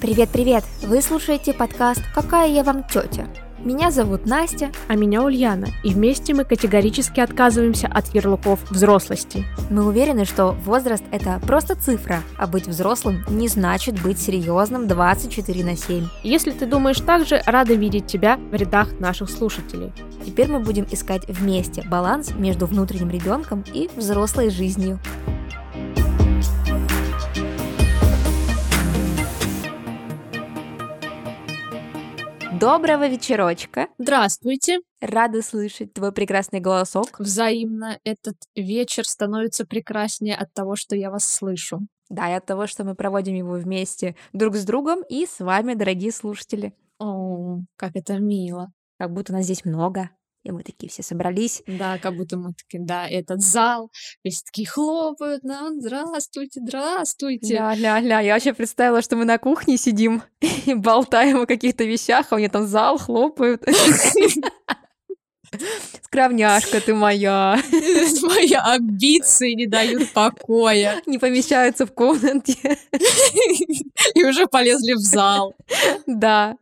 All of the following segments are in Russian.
Привет-привет! Вы слушаете подкаст «Какая я вам тетя?». Меня зовут Настя. А меня Ульяна. И вместе мы категорически отказываемся от ярлыков взрослости. Мы уверены, что возраст – это просто цифра, а быть взрослым не значит быть серьезным 24 на 7. Если ты думаешь так же, рада видеть тебя в рядах наших слушателей. Теперь мы будем искать вместе баланс между внутренним ребенком и взрослой жизнью. Доброго вечерочка. Здравствуйте. Рада слышать твой прекрасный голосок. Взаимно этот вечер становится прекраснее от того, что я вас слышу. Да, и от того, что мы проводим его вместе друг с другом и с вами, дорогие слушатели. О, как это мило. Как будто нас здесь много. И мы такие все собрались. Да, как будто мы такие, да, этот зал, весь такие хлопают нам, здравствуйте, здравствуйте. Ля-ля-ля, я вообще представила, что мы на кухне сидим и болтаем о каких-то вещах, а у меня там зал хлопают. Скромняшка ты моя. Мои амбиции не дают покоя. Не помещаются в комнате. И уже полезли в зал. Да.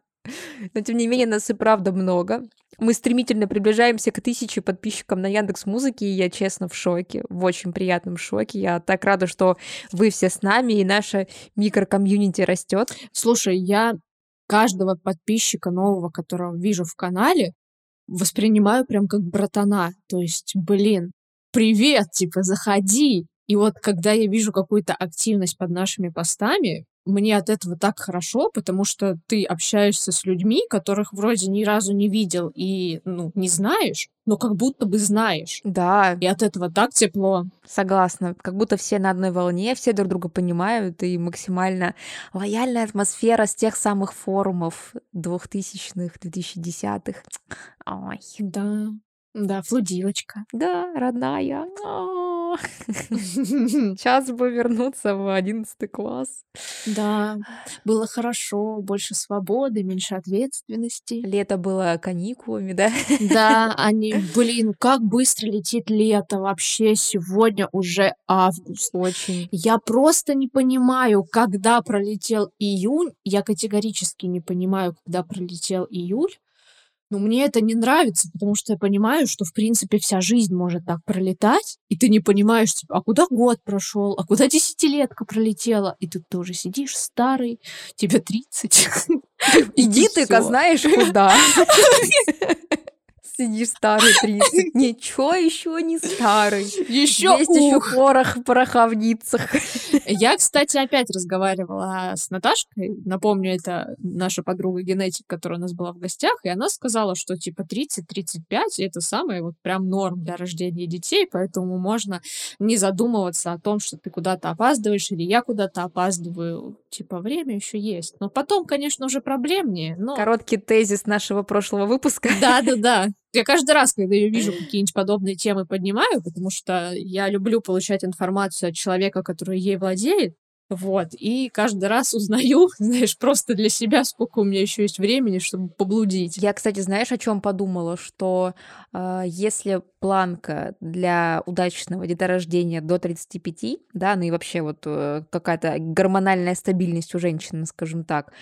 Но тем не менее нас и правда много. Мы стремительно приближаемся к тысяче подписчикам на Яндекс Музыке, и я честно в шоке, в очень приятном шоке. Я так рада, что вы все с нами, и наша микрокомьюнити растет. Слушай, я каждого подписчика нового, которого вижу в канале, воспринимаю прям как братана. То есть, блин, привет, типа, заходи. И вот когда я вижу какую-то активность под нашими постами, мне от этого так хорошо, потому что ты общаешься с людьми, которых вроде ни разу не видел и, ну, не знаешь, но как будто бы знаешь. Да. И от этого так тепло. Согласна. Как будто все на одной волне, все друг друга понимают, и максимально лояльная атмосфера с тех самых форумов 2000-х, 2010-х. Ой. Да. Да, флудилочка. Да, родная. Сейчас бы вернуться в одиннадцатый класс. Да, было хорошо, больше свободы, меньше ответственности. Лето было каникулами, да? Да, они, блин, как быстро летит лето вообще. Сегодня уже август. Очень. Я просто не понимаю, когда пролетел июнь. Я категорически не понимаю, когда пролетел июль. Но мне это не нравится, потому что я понимаю, что, в принципе, вся жизнь может так пролетать, и ты не понимаешь, типа, а куда год прошел, а куда десятилетка пролетела, и ты тоже сидишь старый, тебе 30. Иди ты-ка знаешь куда. Сидишь старый 30. Ничего еще не старый. Еще Есть еще порох в пороховницах. Я, кстати, опять разговаривала с Наташкой. Напомню, это наша подруга генетик, которая у нас была в гостях, и она сказала, что типа 30-35 это самое вот прям норм для рождения детей, поэтому можно не задумываться о том, что ты куда-то опаздываешь или я куда-то опаздываю. Типа время еще есть. Но потом, конечно, уже проблемнее. Но... Короткий тезис нашего прошлого выпуска. Да-да-да. Я каждый раз, когда я вижу какие-нибудь подобные темы, поднимаю, потому что я люблю получать информацию от человека, который ей владеет. Вот, и каждый раз узнаю, знаешь, просто для себя, сколько у меня еще есть времени, чтобы поблудить. Я, кстати, знаешь, о чем подумала, что э, если планка для удачного деторождения до 35, да, ну и вообще вот э, какая-то гормональная стабильность у женщины, скажем так,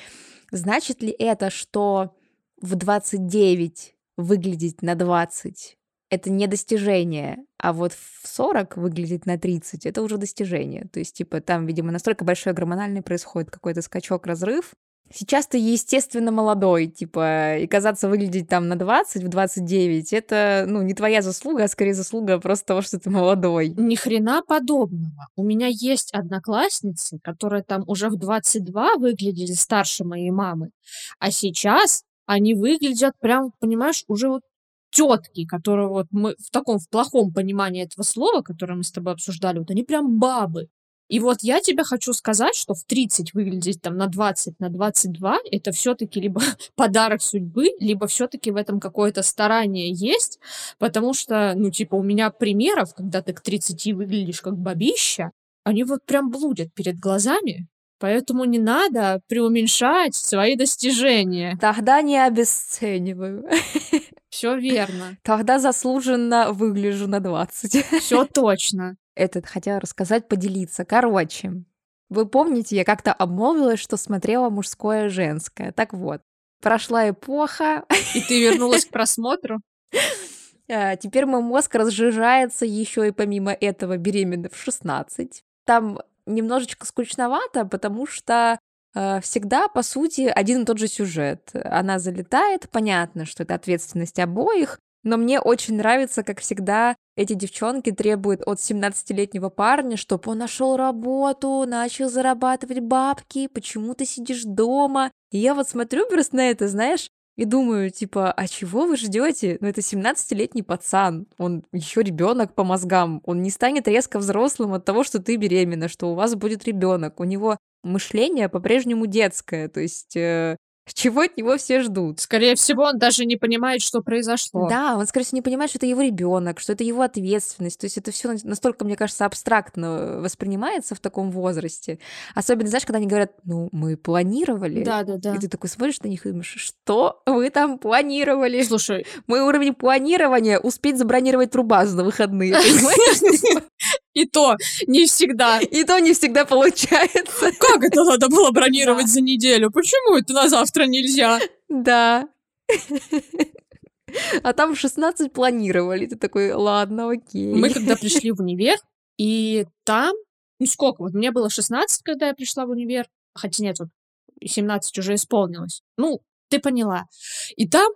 значит ли это, что в 29 выглядеть на 20 это не достижение, а вот в 40 выглядеть на 30 это уже достижение. То есть, типа, там, видимо, настолько большой гормональный происходит какой-то скачок, разрыв. Сейчас ты, естественно, молодой, типа, и казаться выглядеть там на 20, в 29, это, ну, не твоя заслуга, а скорее заслуга просто того, что ты молодой. Ни хрена подобного. У меня есть одноклассницы, которые там уже в 22 выглядели старше моей мамы, а сейчас они выглядят прям, понимаешь, уже вот тетки, которые вот мы в таком, в плохом понимании этого слова, которое мы с тобой обсуждали, вот они прям бабы. И вот я тебе хочу сказать, что в 30 выглядеть там на 20, на 22, это все-таки либо подарок судьбы, либо все-таки в этом какое-то старание есть, потому что, ну, типа, у меня примеров, когда ты к 30 выглядишь как бабища, они вот прям блудят перед глазами, Поэтому не надо преуменьшать свои достижения. Тогда не обесцениваю. Все верно. Тогда заслуженно выгляжу на 20. Все точно. Этот хотела рассказать, поделиться. Короче, Вы помните, я как-то обмолвилась, что смотрела мужское женское. Так вот, прошла эпоха. И ты вернулась к просмотру? А, теперь мой мозг разжижается еще и помимо этого беременна в 16. Там немножечко скучновато, потому что э, всегда, по сути, один и тот же сюжет. Она залетает, понятно, что это ответственность обоих, но мне очень нравится, как всегда, эти девчонки требуют от 17-летнего парня, чтобы он нашел работу, начал зарабатывать бабки, почему ты сидишь дома. И я вот смотрю просто на это, знаешь, и думаю, типа, а чего вы ждете? Ну, это 17-летний пацан, он еще ребенок по мозгам, он не станет резко взрослым от того, что ты беременна, что у вас будет ребенок. У него мышление по-прежнему детское, то есть э, чего от него все ждут. Скорее всего, он даже не понимает, что произошло. Да, он, скорее всего, не понимает, что это его ребенок, что это его ответственность. То есть это все настолько, мне кажется, абстрактно воспринимается в таком возрасте. Особенно, знаешь, когда они говорят, ну, мы планировали. Да, да, да. И ты такой смотришь на них и думаешь, что вы там планировали? Слушай, мой уровень планирования успеть забронировать трубазу на выходные, понимаешь? И то не всегда. И то не всегда получается. Как это надо было бронировать за неделю? Почему это на завтра нельзя? Да. А там 16 планировали. Ты такой, ладно, окей. Мы когда пришли в универ, и там, ну сколько, вот мне было 16, когда я пришла в универ, хотя нет, вот 17 уже исполнилось. Ну, ты поняла. И там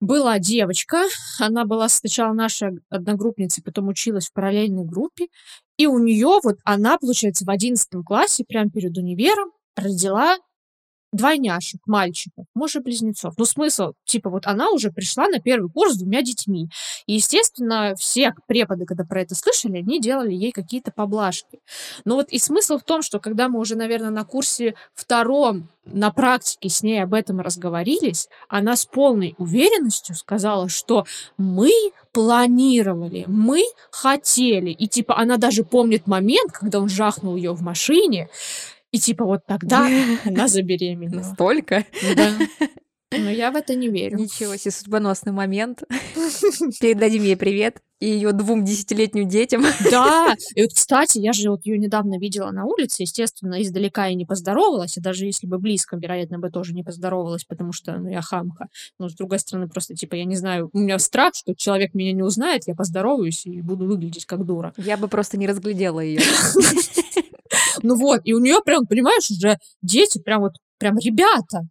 была девочка, она была сначала нашей одногруппницей, потом училась в параллельной группе, и у нее вот она, получается, в одиннадцатом классе, прямо перед универом, родила двойняшек, мальчиков, может, близнецов. Ну, смысл, типа, вот она уже пришла на первый курс с двумя детьми. И, естественно, все преподы, когда про это слышали, они делали ей какие-то поблажки. Но вот и смысл в том, что когда мы уже, наверное, на курсе втором на практике с ней об этом разговорились, она с полной уверенностью сказала, что мы планировали, мы хотели. И типа она даже помнит момент, когда он жахнул ее в машине, и типа вот тогда она забеременела. Настолько? Да. Но я в это не верю. Ничего себе, судьбоносный момент. Передадим ей привет и ее двум десятилетним детям. Да, и вот, кстати, я же вот ее недавно видела на улице, естественно, издалека и не поздоровалась, и даже если бы близко, вероятно, бы тоже не поздоровалась, потому что, ну, я хамка. Но, с другой стороны, просто, типа, я не знаю, у меня страх, что человек меня не узнает, я поздороваюсь и буду выглядеть как дура. Я бы просто не разглядела ее. Ну вот, и у нее прям, понимаешь, уже дети прям вот, прям ребята.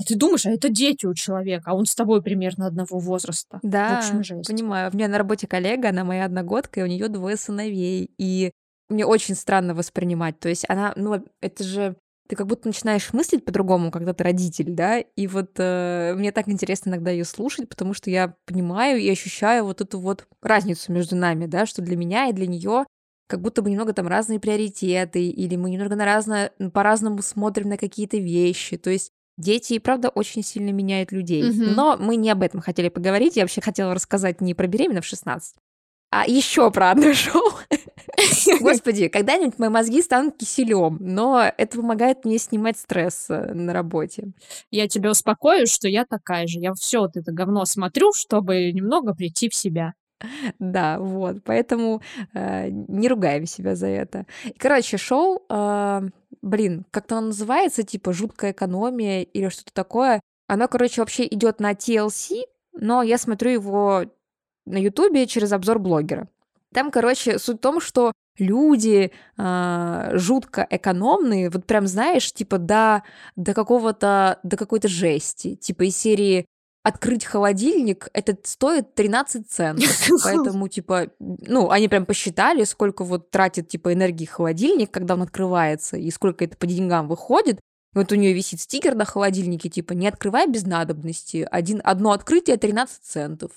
А ты думаешь, а это дети у человека, а он с тобой примерно одного возраста. Да, в общем, жесть. понимаю. У меня на работе коллега, она моя одногодка, и у нее двое сыновей. И мне очень странно воспринимать. То есть она, ну, это же ты как будто начинаешь мыслить по-другому, когда ты родитель, да, и вот э, мне так интересно иногда ее слушать, потому что я понимаю и ощущаю вот эту вот разницу между нами, да, что для меня и для нее как будто бы немного там разные приоритеты, или мы немного на разно, по-разному смотрим на какие-то вещи. То есть дети, правда, очень сильно меняют людей. Мгм. Но мы не об этом хотели поговорить. Я вообще хотела рассказать не про беременна в 16, а еще про одно шоу. Господи, когда-нибудь мои мозги станут киселем, но это помогает мне снимать стресс э, на работе. Я тебя успокою, что я такая же. Я все вот это говно смотрю, чтобы немного прийти в себя. Да, вот, поэтому э, не ругаем себя за это. И, короче, шоу, э, блин, как-то оно называется, типа «Жуткая экономия» или что-то такое. Оно, короче, вообще идет на TLC, но я смотрю его на Ютубе через обзор блогера. Там, короче, суть в том, что люди э, жутко экономные, вот прям знаешь, типа до, до какого-то, до какой-то жести, типа из серии открыть холодильник, это стоит 13 центов. Поэтому, типа, ну, они прям посчитали, сколько вот тратит, типа, энергии холодильник, когда он открывается, и сколько это по деньгам выходит. Вот у нее висит стикер на холодильнике, типа, не открывай без надобности. Один, одно открытие 13 центов.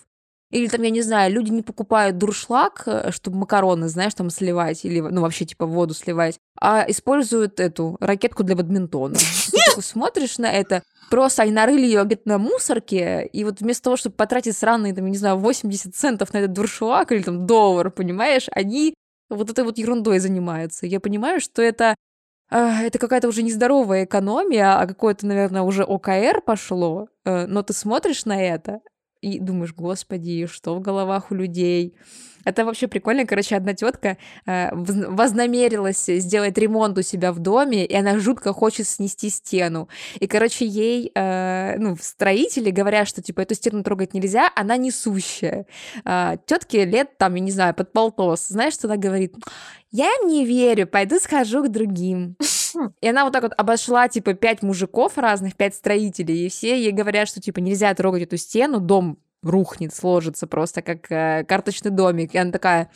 Или там, я не знаю, люди не покупают дуршлаг, э, чтобы макароны, знаешь, там сливать, или, ну, вообще, типа, воду сливать, а используют эту ракетку для бадминтона. Ты смотришь на это, просто они нарыли ее где-то на мусорке, и вот вместо того, чтобы потратить сраные, там, не знаю, 80 центов на этот дуршлаг или там доллар, понимаешь, они вот этой вот ерундой занимаются. Я понимаю, что это а, это какая-то уже нездоровая экономия, а какое-то, наверное, уже ОКР пошло, э, но ты смотришь на это, и думаешь, господи, что в головах у людей? Это вообще прикольно. Короче, одна тетка э, вознамерилась сделать ремонт у себя в доме, и она жутко хочет снести стену. И, короче, ей, э, ну, строители говорят, что, типа, эту стену трогать нельзя, она несущая. Э, тетке лет, там, я не знаю, под полтос. Знаешь, что она говорит? Я им не верю, пойду схожу к другим. И она вот так вот обошла, типа, пять мужиков разных, пять строителей, и все ей говорят, что, типа, нельзя трогать эту стену, дом рухнет, сложится просто как э, карточный домик. И она такая,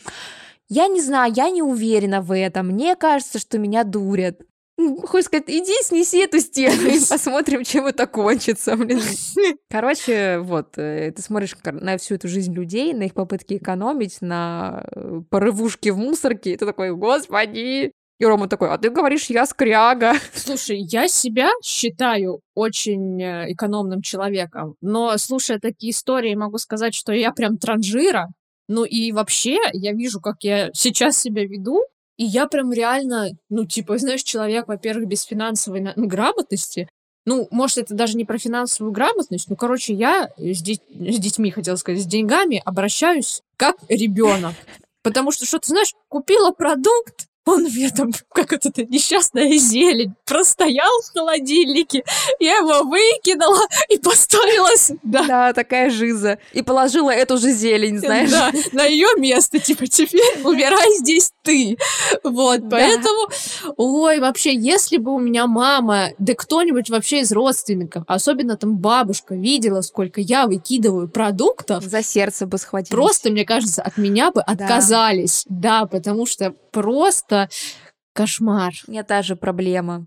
я не знаю, я не уверена в этом, мне кажется, что меня дурят. Хочешь сказать, иди снеси эту стену и посмотрим, чем это кончится, блин. Короче, вот, э, ты смотришь на всю эту жизнь людей, на их попытки экономить, на э, порывушки в мусорке, и ты такой, господи, и Рома такой, а ты говоришь, я скряга. Слушай, я себя считаю очень э, экономным человеком, но слушая такие истории, могу сказать, что я прям транжира. Ну и вообще, я вижу, как я сейчас себя веду, и я прям реально, ну, типа, знаешь, человек, во-первых, без финансовой грамотности, ну, может, это даже не про финансовую грамотность, ну, короче, я с, деть, с детьми, хотела сказать, с деньгами обращаюсь как ребенок. Потому что, что ты знаешь, купила продукт, он мне там, как это, несчастная зелень, простоял в холодильнике, я его выкинула и поставила сюда. Да, такая жиза. И положила эту же зелень, знаешь. Да, на ее место, типа, теперь убирай здесь ты. Вот, да. поэтому, ой, вообще, если бы у меня мама, да кто-нибудь вообще из родственников, особенно там бабушка, видела, сколько я выкидываю продуктов. За сердце бы схватились. Просто, мне кажется, от меня бы отказались. Да, да потому что просто кошмар. У меня та же проблема.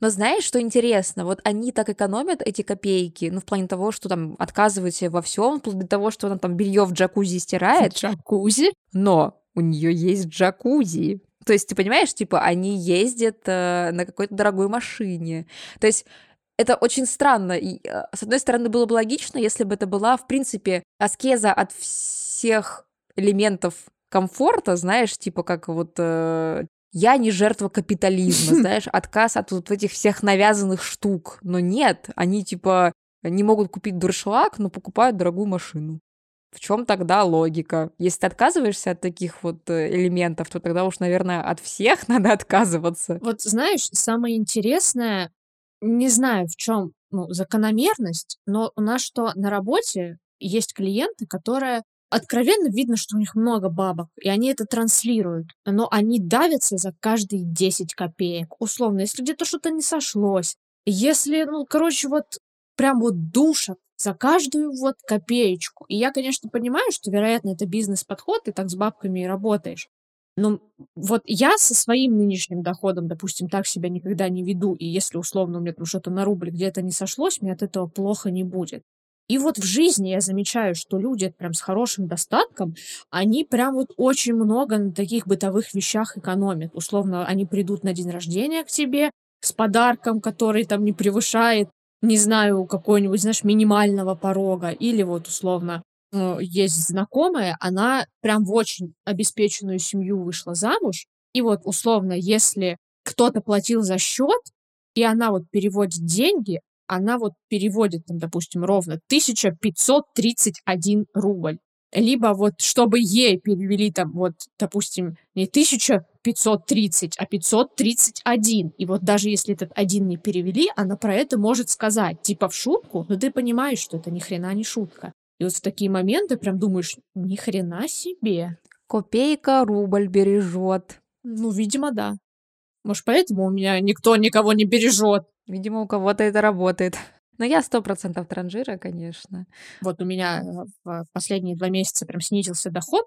Но знаешь, что интересно? Вот они так экономят эти копейки, ну, в плане того, что там отказываются во всем, вплоть до того, что она там белье в джакузи стирает. Джакузи? Но у нее есть джакузи. То есть, ты понимаешь, типа, они ездят э, на какой-то дорогой машине. То есть, это очень странно. И, э, с одной стороны, было бы логично, если бы это была, в принципе, аскеза от всех элементов комфорта, знаешь, типа как вот э, я не жертва капитализма, знаешь, отказ от вот этих всех навязанных штук. Но нет, они типа не могут купить дуршлаг, но покупают дорогую машину. В чем тогда логика? Если ты отказываешься от таких вот э, элементов, то тогда уж, наверное, от всех надо отказываться. Вот знаешь, самое интересное, не знаю, в чем ну, закономерность, но у нас что на работе есть клиенты, которые откровенно видно, что у них много бабок, и они это транслируют, но они давятся за каждые 10 копеек. Условно, если где-то что-то не сошлось, если, ну, короче, вот прям вот душат за каждую вот копеечку. И я, конечно, понимаю, что, вероятно, это бизнес-подход, ты так с бабками и работаешь. Но вот я со своим нынешним доходом, допустим, так себя никогда не веду, и если условно у меня там что-то на рубль где-то не сошлось, мне от этого плохо не будет. И вот в жизни я замечаю, что люди прям с хорошим достатком, они прям вот очень много на таких бытовых вещах экономят. Условно, они придут на день рождения к тебе с подарком, который там не превышает, не знаю, какой-нибудь, знаешь, минимального порога. Или вот условно ну, есть знакомая, она прям в очень обеспеченную семью вышла замуж. И вот условно, если кто-то платил за счет, и она вот переводит деньги, она вот переводит, там, допустим, ровно 1531 рубль. Либо вот, чтобы ей перевели там вот, допустим, не 1530, а 531. И вот даже если этот один не перевели, она про это может сказать, типа в шутку, но ты понимаешь, что это ни хрена не шутка. И вот в такие моменты прям думаешь, ни хрена себе. Копейка рубль бережет. Ну, видимо, да. Может, поэтому у меня никто никого не бережет. Видимо, у кого-то это работает. Но я сто процентов транжира, конечно. Вот у меня э, в последние два месяца прям снизился доход,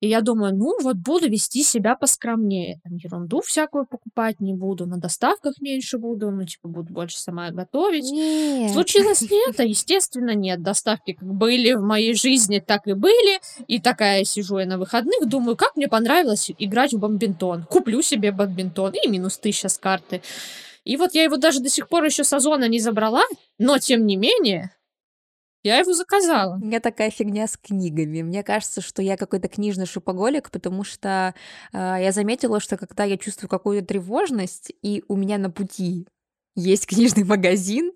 и я думаю, ну вот буду вести себя поскромнее. Там ерунду всякую покупать не буду, на доставках меньше буду, ну типа буду больше сама готовить. Нет. Случилось ли это? Естественно, нет. Доставки как были в моей жизни, так и были. И такая сижу я на выходных, думаю, как мне понравилось играть в бомбинтон. Куплю себе бомбинтон и минус тысяча с карты. И вот я его даже до сих пор еще с Озона не забрала, но тем не менее, я его заказала. У меня такая фигня с книгами. Мне кажется, что я какой-то книжный шопоголик, потому что э, я заметила, что когда я чувствую какую-то тревожность, и у меня на пути есть книжный магазин,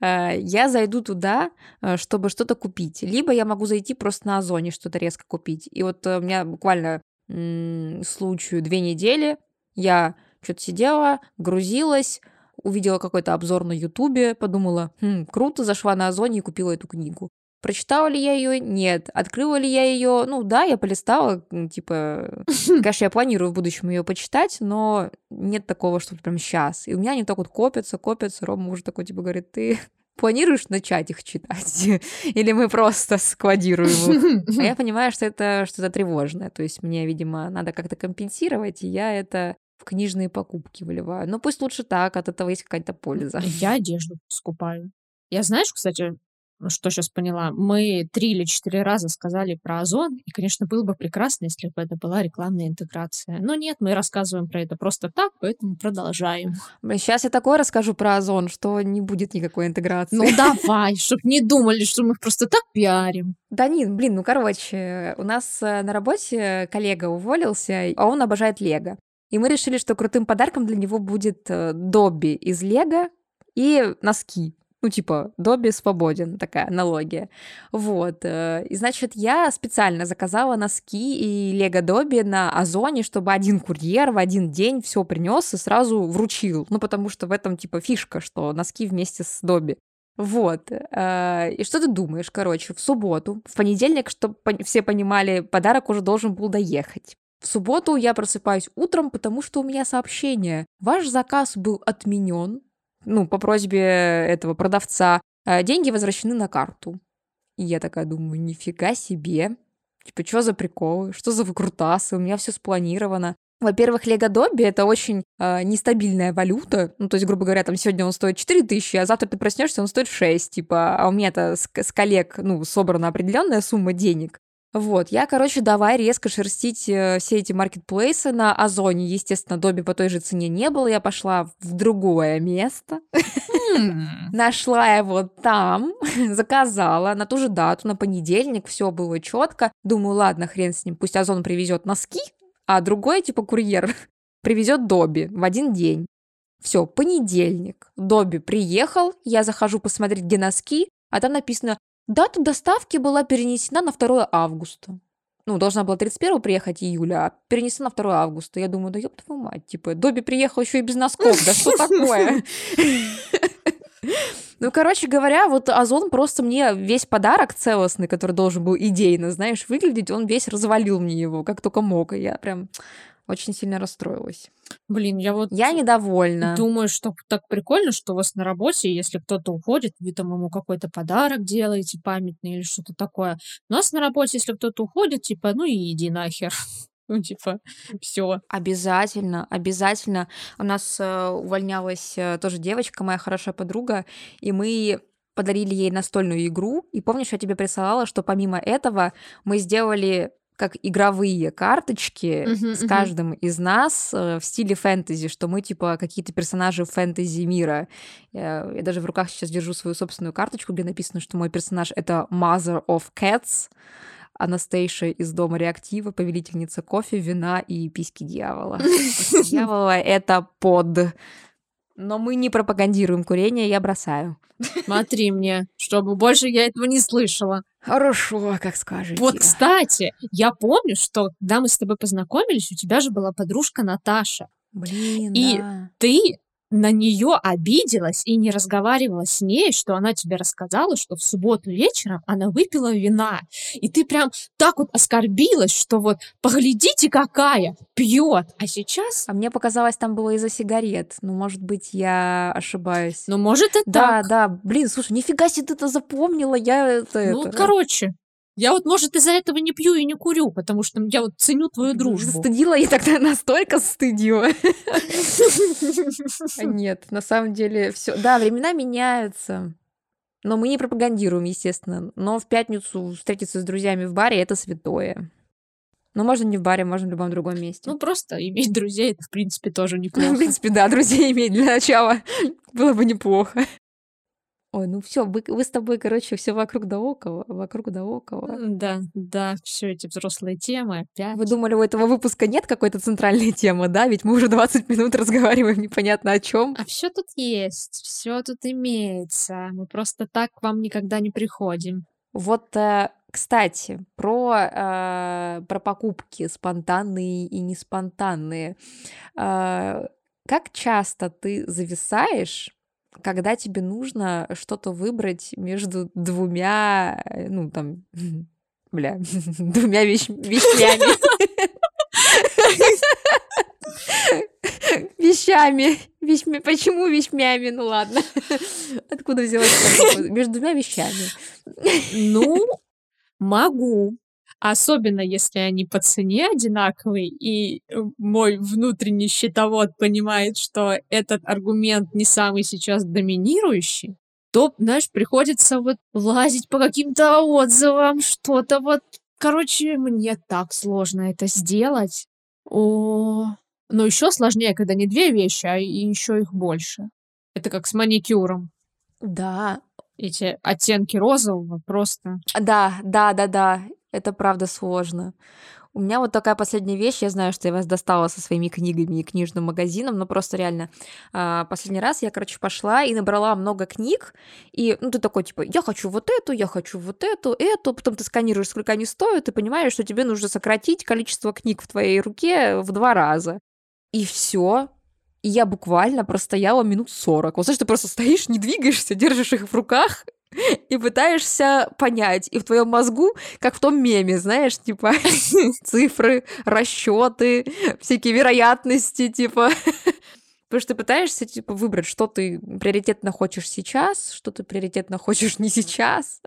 э, я зайду туда, э, чтобы что-то купить. Либо я могу зайти просто на Озоне что-то резко купить. И вот э, у меня буквально случаю две недели я что-то сидела, грузилась, увидела какой-то обзор на Ютубе, подумала, хм, круто, зашла на Озоне и купила эту книгу. Прочитала ли я ее? Нет. Открыла ли я ее? Ну да, я полистала, типа, конечно, я планирую в будущем ее почитать, но нет такого, что прям сейчас. И у меня они так вот копятся, копятся. Рома уже такой, типа, говорит, ты планируешь начать их читать? Или мы просто складируем их? А я понимаю, что это что-то тревожное. То есть мне, видимо, надо как-то компенсировать, и я это в книжные покупки выливаю. Но пусть лучше так, от этого есть какая-то польза. Я одежду скупаю. Я знаешь, кстати, что сейчас поняла, мы три или четыре раза сказали про Озон, и, конечно, было бы прекрасно, если бы это была рекламная интеграция. Но нет, мы рассказываем про это просто так, поэтому продолжаем. Сейчас я такое расскажу про Озон, что не будет никакой интеграции. Ну давай, чтоб не думали, что мы их просто так пиарим. Да нет, блин, ну короче, у нас э, на работе коллега уволился, а он обожает Лего. И мы решили, что крутым подарком для него будет э, Добби из Лего и носки. Ну, типа, Добби свободен, такая аналогия. Вот. Э, и, значит, я специально заказала носки и Лего Добби на Озоне, чтобы один курьер в один день все принес и сразу вручил. Ну, потому что в этом, типа, фишка, что носки вместе с Добби. Вот. Э, и что ты думаешь? Короче, в субботу, в понедельник, чтобы все понимали, подарок уже должен был доехать. В субботу я просыпаюсь утром, потому что у меня сообщение. Ваш заказ был отменен, ну, по просьбе этого продавца, э, деньги возвращены на карту. И я такая думаю, нифига себе. Типа, что за приколы? Что за выкрутасы? У меня все спланировано. Во-первых, Лего Добби это очень э, нестабильная валюта. Ну, то есть, грубо говоря, там сегодня он стоит 4 тысячи, а завтра ты проснешься, он стоит 6. Типа, а у меня-то с, с коллег, ну, собрана определенная сумма денег. Вот, я, короче, давай резко шерстить э, все эти маркетплейсы на Озоне. Естественно, Доби по той же цене не было. Я пошла в другое место. Нашла его там, заказала на ту же дату, на понедельник. Все было четко. Думаю, ладно, хрен с ним. Пусть Озон привезет носки, а другой, типа, курьер привезет Доби в один день. Все, понедельник. Доби приехал, я захожу посмотреть, где носки, а там написано Дата доставки была перенесена на 2 августа. Ну, должна была 31 приехать июля, а перенесена на 2 августа. Я думаю, да ёб твою мать, типа, Добби приехал еще и без носков, да что такое? Ну, короче говоря, вот Озон просто мне весь подарок целостный, который должен был идейно, знаешь, выглядеть, он весь развалил мне его, как только мог. И я прям очень сильно расстроилась. Блин, я вот Я недовольна. думаю, что так прикольно, что у вас на работе, если кто-то уходит, вы там ему какой-то подарок делаете памятный или что-то такое. У нас на работе, если кто-то уходит, типа, ну и иди нахер. Ну, типа, все. Обязательно, обязательно. У нас э, увольнялась э, тоже девочка, моя хорошая подруга, и мы подарили ей настольную игру. И помнишь, я тебе присылала, что помимо этого мы сделали как игровые карточки Мгм, с каждым из нас э, в стиле фэнтези, что мы типа какие-то персонажи фэнтези мира. Я, я даже в руках сейчас держу свою собственную карточку, где написано, что мой персонаж это Mother of Cats, Анастейша из Дома Реактива, повелительница кофе, вина и письки дьявола. Дьявола это под. Но мы не пропагандируем курение, я бросаю. Смотри мне, чтобы больше я этого не слышала. Хорошо, как скажете. Вот, кстати, я помню, что когда мы с тобой познакомились, у тебя же была подружка Наташа. Блин, И да. Ты на нее обиделась и не разговаривала с ней, что она тебе рассказала, что в субботу вечером она выпила вина. И ты прям так вот оскорбилась, что вот поглядите, какая пьет. А сейчас, А мне показалось, там было из-за сигарет. Ну, может быть, я ошибаюсь. ну, может, и да, так. да, блин, слушай, нифига себе ты это запомнила, я это... Ну, это... короче, я вот, может, из-за этого не пью и не курю, потому что я вот ценю твою дружбу. Стыдила и тогда настолько стыдила. Нет, на самом деле все. Да, времена меняются. Но мы не пропагандируем, естественно. Но в пятницу встретиться с друзьями в баре это святое. Но можно не в баре, можно в любом другом месте. Ну, просто иметь друзей, это, в принципе, тоже в неплохо. принципе, да, друзей иметь для начала было бы неплохо. Ой, ну всё, вы вы с тобой, короче, всё вокруг да около, вокруг да около. Да, да, всё эти взрослые темы Вы опять. думали, у этого выпуска нет какой-то центральной темы, да? Ведь мы уже 20 минут разговариваем непонятно о чём. А всё тут есть, всё тут имеется. Мы просто так к вам никогда не приходим. Вот, э, кстати, про, э, про покупки спонтанные и неспонтанные. Э, как часто ты зависаешь, когда тебе нужно что-то выбрать между двумя, э, ну, там, бля, двумя вещ вещами? Вещами, вещми почему вещмями? Ну ладно, откуда взялось слово? Между двумя вещами. Ну, могу. Особенно если они по цене одинаковые, и, э, мой внутренний счетовод понимает, что этот аргумент не самый сейчас доминирующий, то, знаешь, приходится вот лазить по каким-то отзывам, что-то вот. Короче, мне так сложно это сделать. О, но ещё сложнее, когда не 2 вещи, а и ещё их больше. Это как с маникюром. Да. Эти оттенки розового просто Да, да-да-да, это правда сложно. У меня вот такая последняя вещь. Я знаю, что я вас достала со своими книгами и книжным магазином, но просто реально, а, последний раз я, короче, пошла и набрала много книг, и, ну, ты такой типа: "Я хочу вот эту, я хочу вот эту, эту". Потом ты сканируешь, сколько они стоят, и понимаешь, что тебе нужно сократить количество книг в твоей руке в 2 раза. И всё. И я буквально простояла минут 40. Вот знаешь, ты просто стоишь, не двигаешься, держишь их в руках и пытаешься понять. И в твоём мозгу, как в том меме, знаешь, типа цифры, расчёты, всякие вероятности, типа. Потому что ты пытаешься, типа, выбрать, что ты приоритетно хочешь сейчас, что ты приоритетно хочешь не сейчас.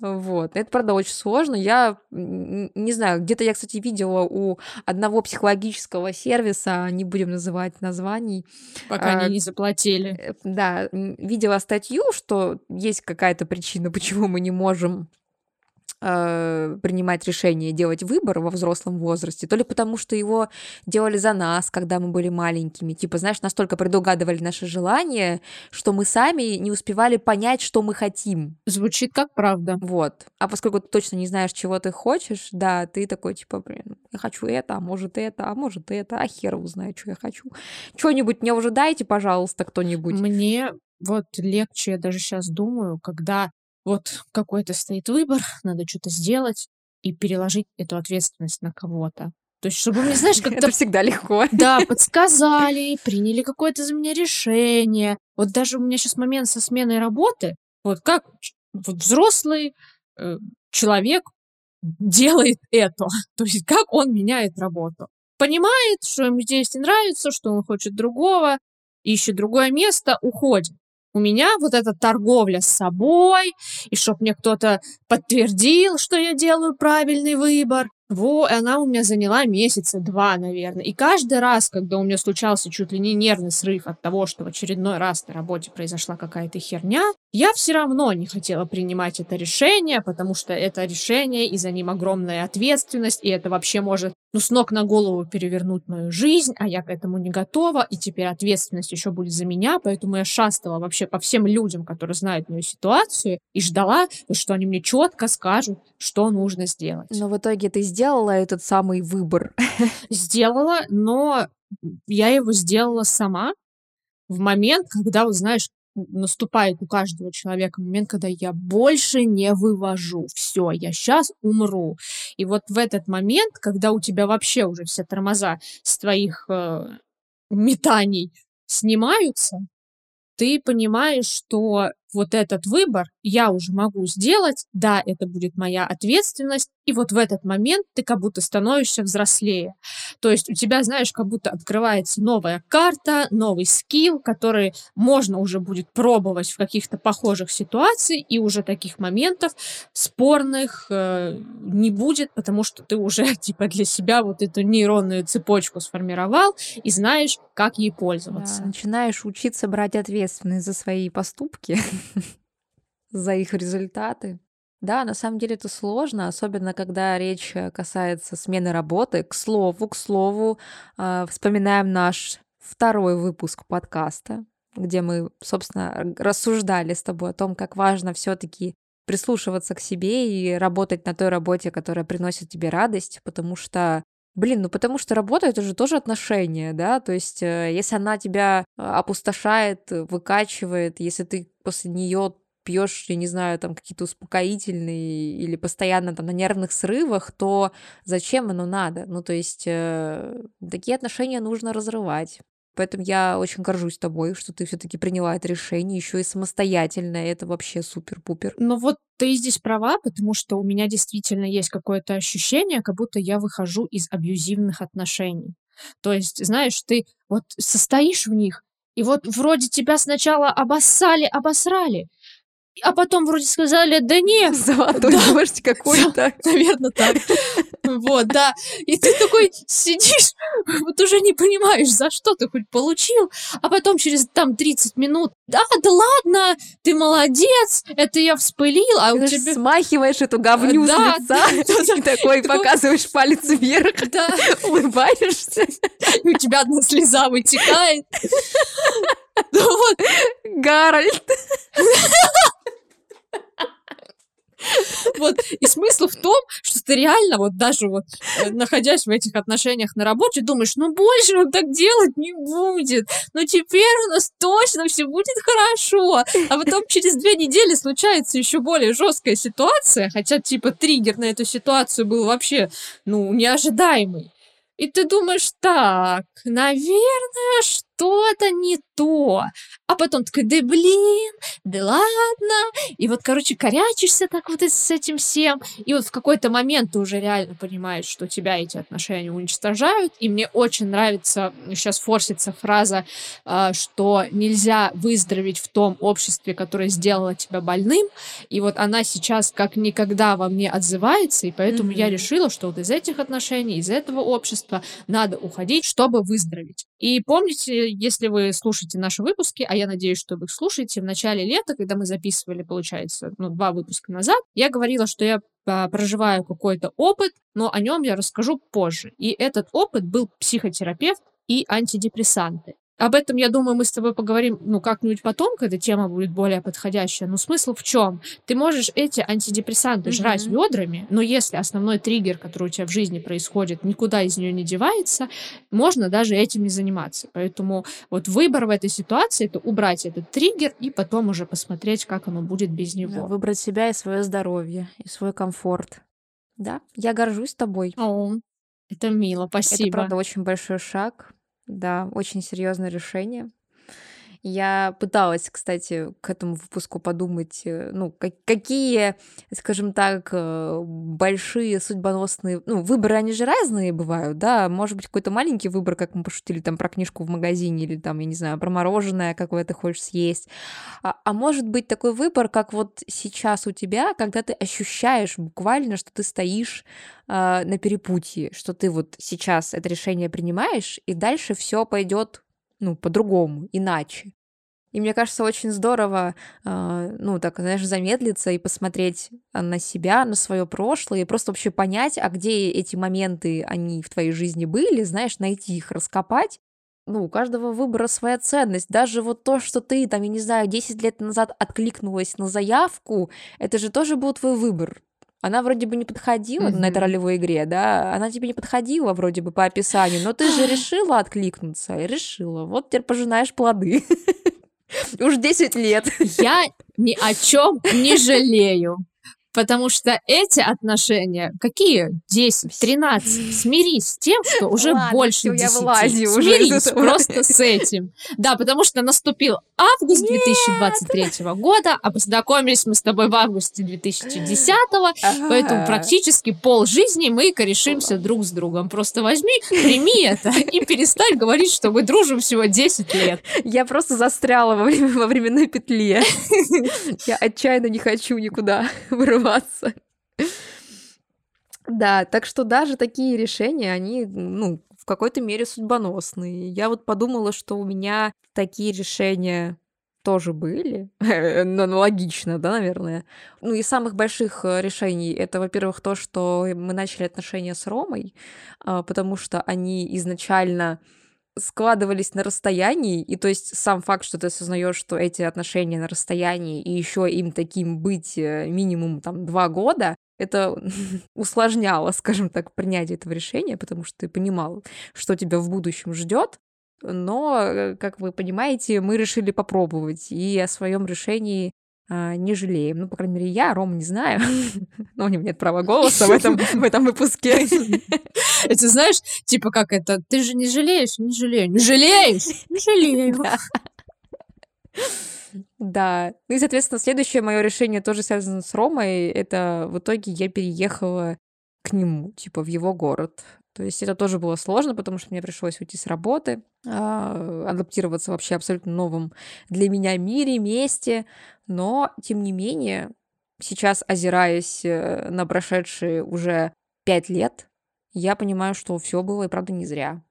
Вот. Это правда очень сложно. Я не знаю, где-то я, кстати, видела у одного психологического сервиса, не будем называть названий, Пока а, они не заплатили. э, да, видела статью, что есть какая-то причина, почему мы не можем, э, принимать решение, делать выбор во взрослом возрасте. То ли потому, что его делали за нас, когда мы были маленькими. Типа, знаешь, настолько предугадывали наши желания, что мы сами не успевали понять, что мы хотим. Звучит как правда. Вот. А поскольку ты точно не знаешь, чего ты хочешь, да, ты такой типа: "Блин, я хочу это, а может это, а может это, а хер его знает, чё я хочу. Чё-нибудь мне уже дайте, пожалуйста, кто-нибудь". Мне вот легче, я даже щас думаю, когда вот какой-то стоит выбор, надо чё-то сделать и переложить эту ответственность на кого-то. То есть чтобы мне, знаешь, как-то Это всегда легко. Да, подсказали, приняли какое-то за меня решение. Вот даже у меня щас момент со сменой работы. Вот как вот взрослый, э, человек делает это? То есть как он меняет работу? Понимает, что ему здесь не нравится, что он хочет другого, ищет другое место, уходит. У меня вот эта торговля с собой, и чтоб мне кто-то подтвердил, что я делаю правильный выбор. Во, и она у меня заняла месяца 2, наверно. И каждый раз, когда у меня случался чуть ли не нервный срыв от того, что в очередной раз на работе произошла какая-то херня, я всё равно не хотела принимать это решение, потому что это решение, и за ним огромная ответственность, и это вообще может, ну, с ног на голову перевернуть мою жизнь, а я к этому не готова, и теперь ответственность ещё будет за меня. Поэтому я шастала вообще по всем людям, которые знают мою ситуацию, и ждала, что они мне чётко скажут, что нужно сделать. Но в итоге ты сделала этот самый выбор? Сделала, но, я его сделала сама в момент, когда, вот знаешь, наступает у каждого человека момент, когда я больше не вывожу. Всё, я щас умру. И вот в этот момент, когда у тебя вообще уже все тормоза с твоих, э, метаний снимаются, ты понимаешь, что вот этот выбор я уже могу сделать. Да, это будет моя ответственность. И вот в этот момент ты как будто становишься взрослее. То есть у тебя, знаешь, как будто открывается новая карта, новый скилл, который можно уже будет пробовать в каких-то похожих ситуаций, и уже таких моментов спорных, э, не будет, потому что ты уже типа для себя вот эту нейронную цепочку сформировал и знаешь, как ей Да, пользоваться. начинаешь учиться брать ответственность за свои поступки, за их результаты. Да, на самом деле это сложно, особенно когда речь, э, касается смены работы. К слову к слову, а, вспоминаем наш 2 выпуск подкаста, где мы, собственно, рассуждали с тобой о том, как важно все-таки прислушиваться к себе и работать на той работе, которая приносит тебе радость, потому что Блин, ну потому что работа это же тоже отношения, да, то есть э, если она тебя а, опустошает, выкачивает, если ты после нее пьешь, я не знаю, там какие-то успокоительные или постоянно там на нервных срывах, то зачем оно надо? Ну, то есть э, такие отношения нужно разрывать. Поэтому я очень горжусь тобой, что ты все-таки приняла это решение еще и самостоятельно. Это вообще супер-пупер. Ну вот ты здесь права, потому что у меня действительно есть какое-то ощущение, как будто я выхожу из абьюзивных отношений. То есть, знаешь, ты вот состоишь в них, и вот вроде тебя сначала обоссали, обосрали, а потом вроде сказали, да нет. Золотой да. дождь какой-то. Наверное, так. Вот, да. И ты такой сидишь, вот уже не понимаешь, за что ты хоть получил, а потом через там 30 минут, да, да ладно, ты молодец, это я вспылил, а у тебя... Смахиваешь эту говню да, с лица, и такой показываешь палец вверх, да. улыбаешься. И у тебя одна слеза вытекает. Ну вот. Гарольд. Вот. И смысл в том, что ты реально вот даже вот э, находясь в этих отношениях на работе, думаешь, ну больше он так делать не будет. Ну теперь у нас точно все будет хорошо. А потом через две недели случается еще более жесткая ситуация, хотя типа триггер на эту ситуацию был вообще, ну, неожидаемый. И ты думаешь, так, наверное, что-то не то. А потом такой, да блин, да ладно. И вот, короче, корячишься так вот с этим всем. И вот в какой-то момент ты уже реально понимаешь, что тебя эти отношения уничтожают. И мне очень нравится, сейчас форсится фраза, а, что нельзя выздороветь в том обществе, которое сделало тебя больным. И вот она сейчас как никогда во мне отзывается. И поэтому mm-hmm. я решила, что вот из этих отношений, из этого общества надо уходить, чтобы выздороветь. И помните, если вы слушаете наши выпуски, а я надеюсь, что вы их слушаете, в начале лета, когда мы записывали, получается, ну, два выпуска назад, я говорила, что я а, проживаю какой-то опыт, но о нем я расскажу позже. И этот опыт был психотерапевт и антидепрессанты. Об этом, я думаю, мы с тобой поговорим, ну, как-нибудь потом, когда тема будет более подходящая. Но смысл в чем? Ты можешь эти антидепрессанты mm-hmm. жрать ведрами, но если основной триггер, который у тебя в жизни происходит, никуда из нее не девается, можно даже этим не заниматься. Поэтому вот выбор в этой ситуации — это убрать этот триггер и потом уже посмотреть, как оно будет без него. Да, выбрать себя и свое здоровье, и свой комфорт. Да, я горжусь тобой. О, это мило, спасибо. Это, правда, очень большой шаг. Да, очень серьезное решение. Я пыталась, кстати, к этому выпуску подумать, э, ну, как, какие, скажем так, э, большие судьбоносные, ну, выборы, они же разные бывают, да, может быть, какой-то маленький выбор, как мы пошутили там про книжку в магазине или там, я не знаю, про мороженое, какое ты хочешь съесть, а, а может быть такой выбор, как вот сейчас у тебя, когда ты ощущаешь буквально, что ты стоишь э, на перепутье, что ты вот сейчас это решение принимаешь, и дальше все пойдет ну, по-другому, иначе. И мне кажется, очень здорово, э, ну, так, знаешь, замедлиться и посмотреть на себя, на свое прошлое, и просто вообще понять, а где эти моменты, они в твоей жизни были, знаешь, найти их, раскопать. Ну, у каждого выбора своя ценность. Даже вот то, что ты, там, я не знаю, 10 лет назад откликнулась на заявку, это же тоже был твой выбор. Она вроде бы не подходила mm-hmm. на этой ролевой игре, да, она тебе не подходила вроде бы по описанию, но ты же решила откликнуться и решила. Вот теперь пожинаешь плоды. Уж 10 лет. Я ни о чем не жалею. Потому что эти отношения, какие 10, 13, смирись с тем, что уже Ладно, больше 10. Я вылазю смирись уже просто с этим. Да, потому что наступил август Нет. 2023 года, а познакомились мы с тобой в августе 2010, ага. поэтому практически пол жизни мы корешимся друг с другом. Просто возьми, прими это и перестань говорить, что мы дружим всего 10 лет. Я просто застряла во, время, во временной петле. Я отчаянно не хочу никуда вырываться вырываться. Да, так что даже такие решения, они, ну, в какой-то мере судьбоносные. Я вот подумала, что у меня такие решения тоже были. ну, логично, да, наверное. Ну, из самых больших э, решений это, во-первых, то, что мы начали отношения с Ромой, а, потому что они изначально складывались на расстоянии, и то есть сам факт, что ты осознаешь, что эти отношения на расстоянии, и еще им таким быть э, минимум там два года, это усложняло, скажем так, принятие этого решения, потому что ты понимал, что тебя в будущем ждет. Но, э, как вы понимаете, мы решили попробовать и о своем решении не жалеем. Ну, по крайней мере, я, Рома, не знаю. Но у него нет права голоса в этом, в этом выпуске. Это знаешь, типа как это, ты же не жалеешь? Не жалею. Не жалеешь? Не жалею. Да. Ну и, соответственно, следующее мое решение тоже связано с Ромой. Это в итоге я переехала к нему, типа в его город. То есть это тоже было сложно, потому что мне пришлось уйти с работы, а, адаптироваться вообще абсолютно новом для меня мире, месте. Но, тем не менее, сейчас, озираясь э, на прошедшие уже пять лет, я понимаю, что все было и правда не зря.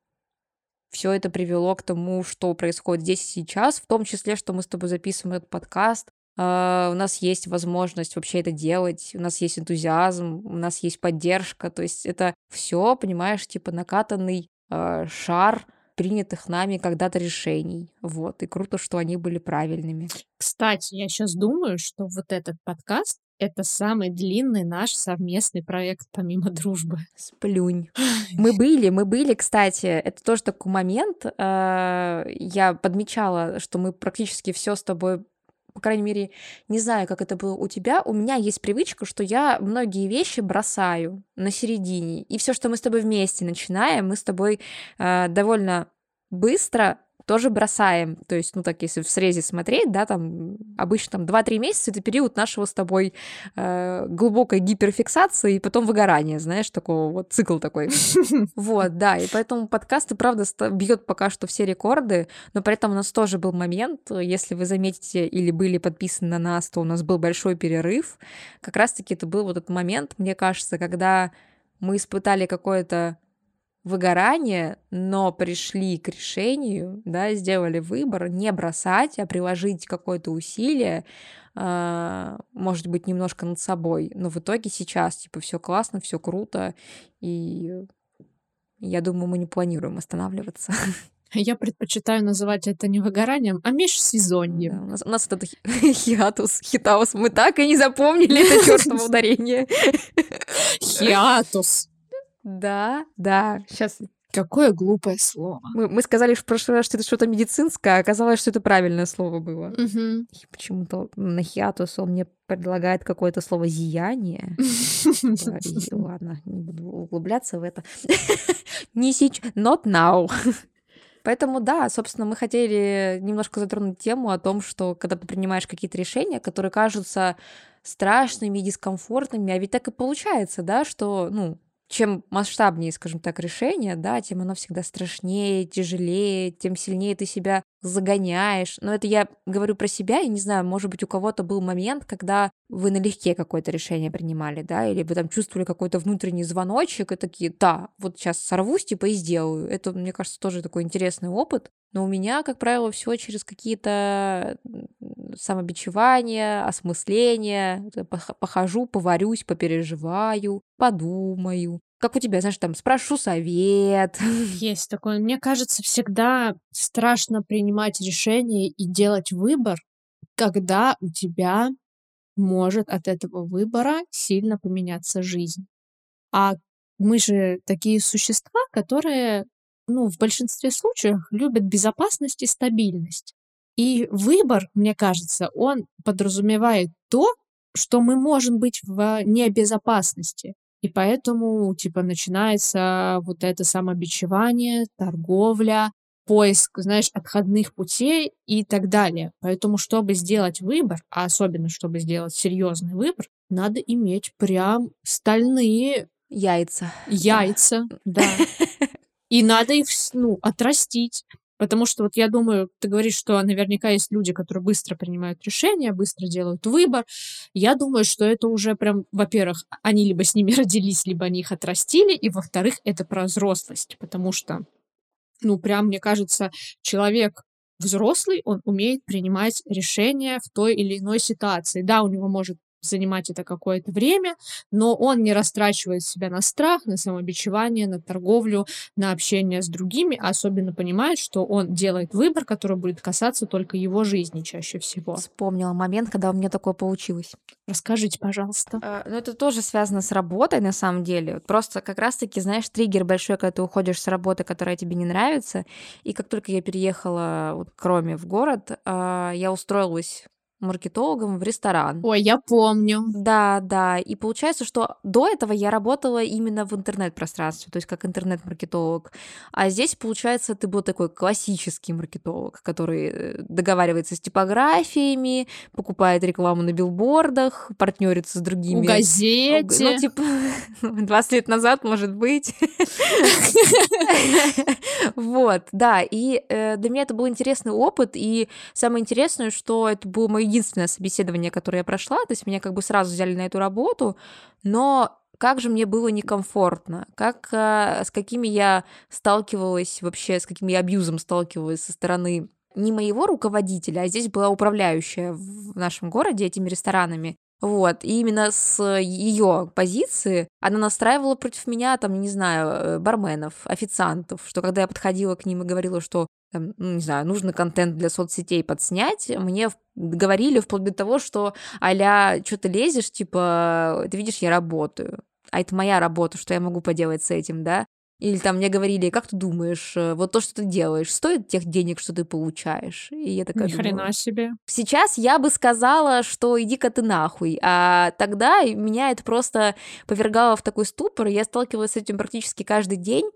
Все это привело к тому, что происходит здесь и сейчас, в том числе, что мы с тобой записываем этот подкаст, а, у нас есть возможность вообще это делать, у нас есть энтузиазм, у нас есть поддержка, то есть это все, понимаешь, типа накатанный э, шар принятых нами когда-то решений, вот, и круто, что они были правильными. Кстати, я сейчас думаю, что вот этот подкаст это самый длинный наш совместный проект помимо дружбы. Сплюнь. Мы были, мы были, кстати, это тоже такой момент. А, я подмечала, что мы практически все с тобой по крайней мере, не знаю, как это было у тебя, у меня есть привычка, что я многие вещи бросаю на середине. И все, что мы с тобой вместе начинаем, мы с тобой э, довольно быстро тоже бросаем. То есть, ну так, если в срезе смотреть, да, там обычно там 2-3 месяца это период нашего с тобой э, глубокой гиперфиксации и потом выгорания, знаешь, такого вот цикл такой. Вот, да, и поэтому подкаст и правда бьет пока что все рекорды, но при этом у нас тоже был момент, если вы заметите или были подписаны на нас, то у нас был большой перерыв. Как раз-таки это был вот этот момент, мне кажется, когда мы испытали какое-то выгорание, но пришли к решению, да, сделали выбор не бросать, а приложить какое-то усилие, э, может быть, немножко над собой. Но в итоге сейчас, типа, все классно, все круто, и я думаю, мы не планируем останавливаться. Я предпочитаю называть это не выгоранием, а межсезоньем. Да, у, нас, у нас это хиатус, хитаус. Мы так и не запомнили это чертово ударение. Хиатус. Да, да. Сейчас Какое глупое слово. мы, мы сказали в прошлый раз, что это что-то медицинское, а оказалось, что это правильное слово было. Мгм. И почему-то на хиатус он мне предлагает какое-то слово зияние. Ладно, не буду углубляться в это. Не сейчас, not now. Поэтому да, собственно, мы хотели немножко затронуть тему о том, что когда ты принимаешь какие-то решения, которые кажутся страшными и дискомфортными, а ведь так и получается, да, что, ну, чем масштабнее, скажем так, решение, да, тем оно всегда страшнее, тяжелее, тем сильнее ты себя загоняешь. Но это я говорю про себя, и не знаю, может быть, у кого-то был момент, когда вы налегке какое-то решение принимали, да, или вы там чувствовали какой-то внутренний звоночек и такие, да, вот сейчас сорвусь, типа, и сделаю. Это, мне кажется, тоже такой интересный опыт. Но у меня, как правило, все через какие-то самобичевания, осмысления. Похожу, поварюсь, попереживаю, подумаю. Как у тебя, знаешь, там спрошу совет. Есть такое. Мне кажется, всегда страшно принимать решение и делать выбор, когда у тебя может от этого выбора сильно поменяться жизнь. А мы же такие существа, которые, ну, в большинстве случаев любят безопасность и стабильность. И выбор, мне кажется, он подразумевает то, что мы можем быть в небезопасности. И поэтому, типа, начинается вот это самобичевание, торговля, поиск, знаешь, отходных путей и так далее. Поэтому, чтобы сделать выбор, а особенно, чтобы сделать серьезный выбор, надо иметь прям стальные яйца. Яйца, да. И надо их, ну, отрастить. Потому что вот я думаю, ты говоришь, что наверняка есть люди, которые быстро принимают решения, быстро делают выбор. Я думаю, что это уже прям, во-первых, они либо с ними родились, либо они их отрастили, и во-вторых, это про взрослость, потому что, ну, прям, мне кажется, человек взрослый, он умеет принимать решения в той или иной ситуации. Да, у него может занимать это какое-то время, но он не растрачивает себя на страх, на самобичевание, на торговлю, на общение с другими, а особенно понимает, что он делает выбор, который будет касаться только его жизни чаще всего. Вспомнила момент, когда у меня такое получилось. Расскажите, пожалуйста. А, ну, это тоже связано с работой, на самом деле. Просто как раз-таки, знаешь, триггер большой, когда ты уходишь с работы, которая тебе не нравится. И как только я переехала вот, к Роме в город, а, я устроилась маркетологом в ресторан. Ой, я помню. Да, да. И получается, что до этого я работала именно в интернет-пространстве, то есть как интернет-маркетолог. А здесь, получается, ты был такой классический маркетолог, который э, договаривается с типографиями, покупает рекламу на билбордах, партнерится с другими. У газете. Ну, типа, 20 лет назад, может быть. Вот, да. И э, для меня это был интересный опыт. И самое интересное, что это был мой единственное собеседование, которое я прошла, то есть меня как бы сразу взяли на эту работу, но как же мне было некомфортно, как, э, с какими я сталкивалась вообще, с каким я абьюзом сталкивалась со стороны не моего руководителя, а здесь была управляющая в нашем городе этими ресторанами. Вот, и именно с ее позиции она настраивала против меня, там, не знаю, э, барменов, официантов, что когда я подходила к ним и говорила, что там, ну, не знаю, нужно контент для соцсетей подснять, мне говорили вплоть до того, что а что ты лезешь, типа, ты видишь, я работаю, а это моя работа, что я могу поделать с этим, да? Или там мне говорили, как ты думаешь, э, вот то, что ты делаешь, стоит тех денег, что ты получаешь? И я такая Ни хрена думаю, себе. Сейчас я бы сказала, что иди-ка ты нахуй. А тогда меня это просто повергало в такой ступор. Я сталкивалась с этим практически каждый день.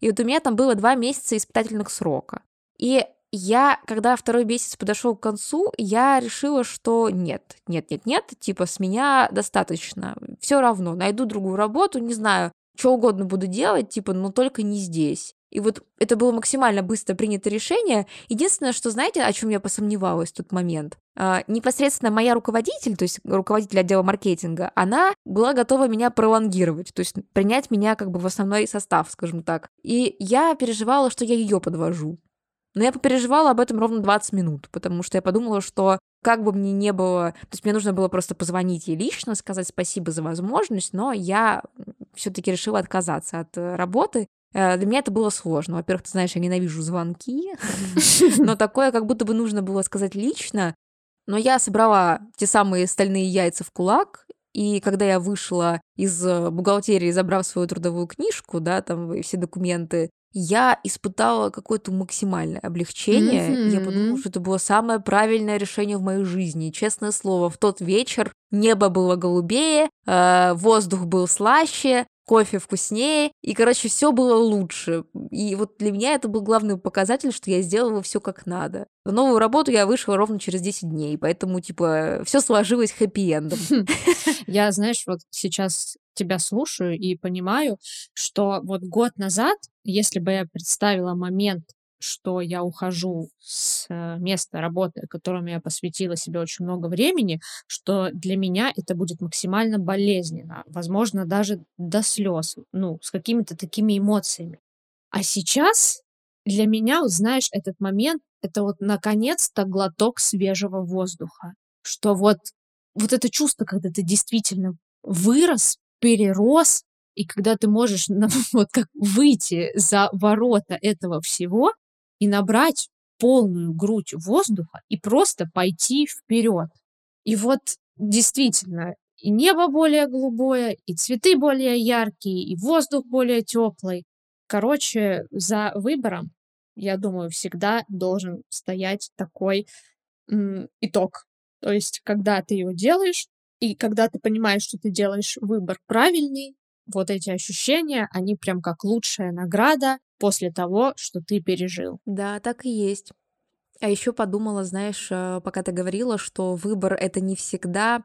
И вот у меня там было два месяца испытательных срока. И я, когда второй месяц подошел к концу, я решила, что нет, нет, нет, нет, типа с меня достаточно. Все равно, найду другую работу, не знаю, что угодно буду делать, типа, но только не здесь. И вот это было максимально быстро принято решение. Единственное, что, знаете, о чем я посомневалась в тот момент? А, непосредственно моя руководитель, то есть руководитель отдела маркетинга, она была готова меня пролонгировать, то есть принять меня как бы в основной состав, скажем так. И я переживала, что я ее подвожу. Но я попереживала об этом ровно 20 минут, потому что я подумала, что как бы мне не было... То есть мне нужно было просто позвонить ей лично, сказать спасибо за возможность, но я все таки решила отказаться от э, работы. Э, для меня это было сложно. Во-первых, ты знаешь, я ненавижу звонки, но такое как будто бы нужно было сказать лично. Но я собрала те самые стальные яйца в кулак, и когда я вышла из э, бухгалтерии, забрав свою трудовую книжку, да, там все документы, я испытала какое-то максимальное облегчение. Mm-hmm. Я подумала, что это было самое правильное решение в моей жизни. честное слово, в тот вечер небо было голубее, э, воздух был слаще, кофе вкуснее, и, короче, все было лучше. И вот для меня это был главный показатель, что я сделала все как надо. В новую работу я вышла ровно через 10 дней, поэтому, типа, все сложилось хэппи-эндом. Я, знаешь, вот сейчас тебя слушаю и понимаю, что вот год назад, если бы я представила момент, что я ухожу с э, места работы, которому я посвятила себе очень много времени, что для меня это будет максимально болезненно, возможно, даже до слез, ну, с какими-то такими эмоциями. А сейчас для меня, знаешь, этот момент, это вот наконец-то глоток свежего воздуха, что вот, вот это чувство, когда ты действительно вырос, перерос, и когда ты можешь ну, вот как выйти за ворота этого всего и набрать полную грудь воздуха и просто пойти вперед. И вот действительно, и небо более голубое, и цветы более яркие, и воздух более теплый. Короче, за выбором, я думаю, всегда должен стоять такой м, итог. То есть, когда ты его делаешь, и когда ты понимаешь, что ты делаешь выбор правильный, вот эти ощущения, они прям как лучшая награда после того, что ты пережил. Да, так и есть. А еще подумала, знаешь, э, пока ты говорила, что выбор это не всегда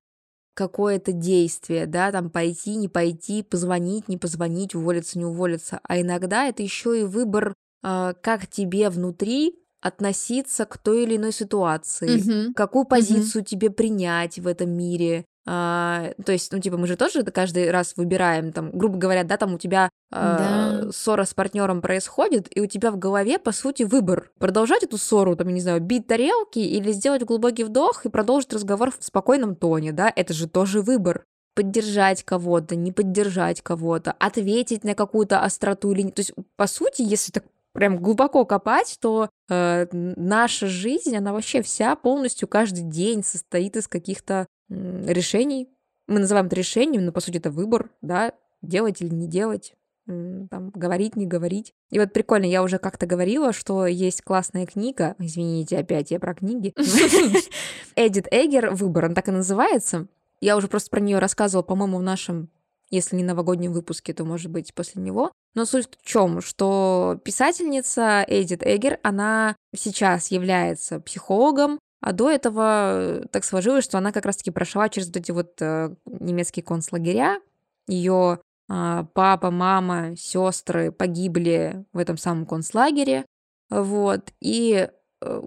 какое-то действие, да, там пойти, не пойти, позвонить, не позвонить, уволиться, не уволиться, а иногда это еще и выбор, э, как тебе внутри относиться к той или иной ситуации, Мгм. какую позицию тебе принять в этом мире, А, то есть, ну, типа, мы же тоже каждый раз выбираем, там, грубо говоря, да, там у тебя а, Да. ссора с партнером происходит, и у тебя в голове, по сути, выбор. Продолжать эту ссору, там, я не знаю, бить тарелки или сделать глубокий вдох и продолжить разговор в спокойном тоне, да, это же тоже выбор поддержать кого-то, не поддержать кого-то, ответить на какую-то остроту или. То есть, по сути, если так прям глубоко копать, то э, наша жизнь, она вообще вся полностью каждый день состоит из каких-то м, решений. Мы называем это решением, но по сути это выбор, да, делать или не делать, там, говорить, не говорить. И вот прикольно, я уже как-то говорила, что есть классная книга, извините, опять я про книги, Эдит Эггер «Выбор», он так и называется. Я уже просто про нее рассказывала, по-моему, в нашем, если не новогоднем выпуске, то, может быть, после него. Но суть в чем, что писательница Эдит Эггер, она сейчас является психологом, а до этого э, так сложилось, что она как раз-таки прошла через вот эти вот э, немецкие концлагеря. Ее а, папа, мама, сестры погибли в этом самом концлагере. Вот. И э,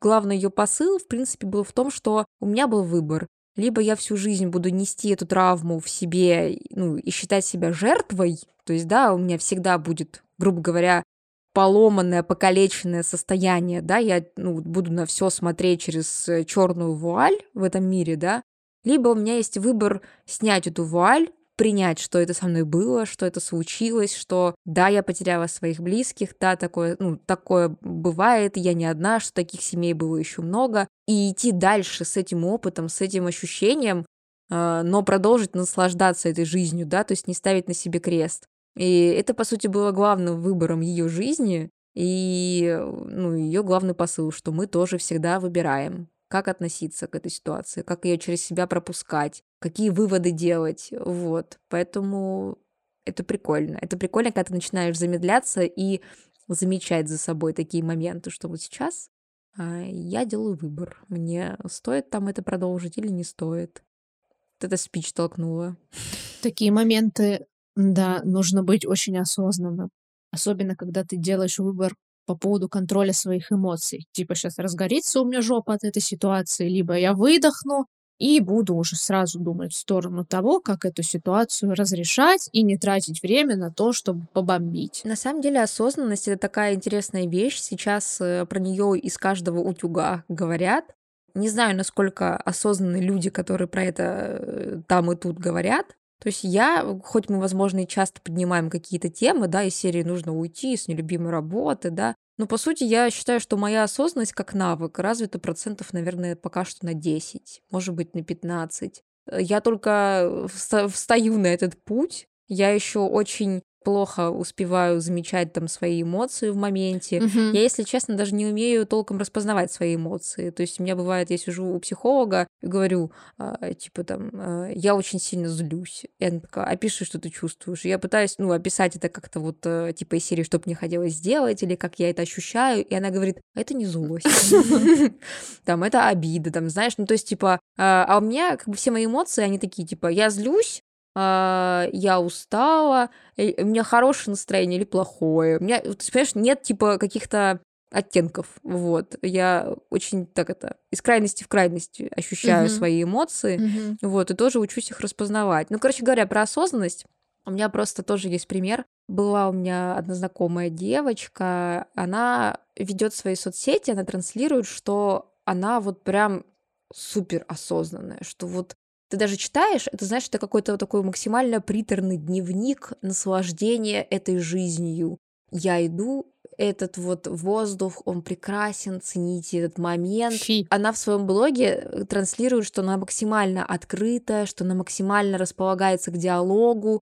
главный ее посыл, в принципе, был в том, что у меня был выбор либо я всю жизнь буду нести эту травму в себе, ну, и считать себя жертвой, то есть, да, у меня всегда будет, грубо говоря, поломанное, покалеченное состояние, да, я ну, буду на все смотреть через э, черную вуаль в этом мире, да, либо у меня есть выбор снять эту вуаль, принять, что это со мной было, что это случилось, что да, я потеряла своих близких, да, такое, ну, такое бывает, я не одна, что таких семей было еще много, и идти дальше с этим опытом, с этим ощущением, э, но продолжить наслаждаться этой жизнью, да, то есть не ставить на себе крест. И это, по сути, было главным выбором ее жизни, и ну, ее главный посыл, что мы тоже всегда выбираем, как относиться к этой ситуации, как ее через себя пропускать, какие выводы делать. Вот. Поэтому это прикольно. Это прикольно, когда ты начинаешь замедляться и замечать за собой такие моменты, что вот сейчас а, я делаю выбор. Мне стоит там это продолжить или не стоит. Вот это спич толкнула. Такие моменты, да, нужно быть очень осознанным. Особенно, когда ты делаешь выбор по поводу контроля своих эмоций. Типа сейчас разгорится у меня жопа от этой ситуации, либо я выдохну, и буду уже сразу думать в сторону того, как эту ситуацию разрешать и не тратить время на то, чтобы побомбить. На самом деле осознанность это такая интересная вещь. Сейчас э, про нее из каждого утюга говорят. Не знаю, насколько осознанны люди, которые про это э, там и тут говорят. То есть я, хоть мы, возможно, и часто поднимаем какие-то темы, да, из серии «Нужно уйти с нелюбимой работы», да, но, по сути, я считаю, что моя осознанность как навык развита процентов, наверное, пока что на 10, может быть, на 15. Э, я только встаю на этот путь, я еще очень плохо успеваю замечать там свои эмоции в моменте. Мгм. Я, если честно, даже не умею толком распознавать свои эмоции. То есть у меня бывает, я сижу у психолога и говорю, а, типа там, а, я очень сильно злюсь. И она такая, опиши, что ты чувствуешь. И я пытаюсь, ну, описать это как-то вот, э, типа из серии, что мне хотелось сделать, или как я это ощущаю. И она говорит, это не злость. Там, это обида, там, знаешь, ну, то есть, типа, а а у меня как бы все мои эмоции, они такие, типа, я злюсь, а, я устала, у меня хорошее настроение или плохое. У меня, ты понимаешь, нет типа каких-то оттенков. Вот. Я очень так это из крайности в крайность ощущаю Мгм. свои эмоции. Мгм. Вот, и тоже учусь их распознавать. Ну, короче говоря, про осознанность. У меня просто тоже есть пример. Была у меня одна знакомая девочка, она ведет свои соцсети, она транслирует, что она вот прям супер осознанная, что вот ты даже читаешь, это знаешь, это какой-то такой максимально приторный дневник наслаждения этой жизнью. Я иду, этот вот воздух, он прекрасен, цените этот момент. Фи. Она в своем блоге э, транслирует, что она максимально открытая, что она максимально располагается к диалогу.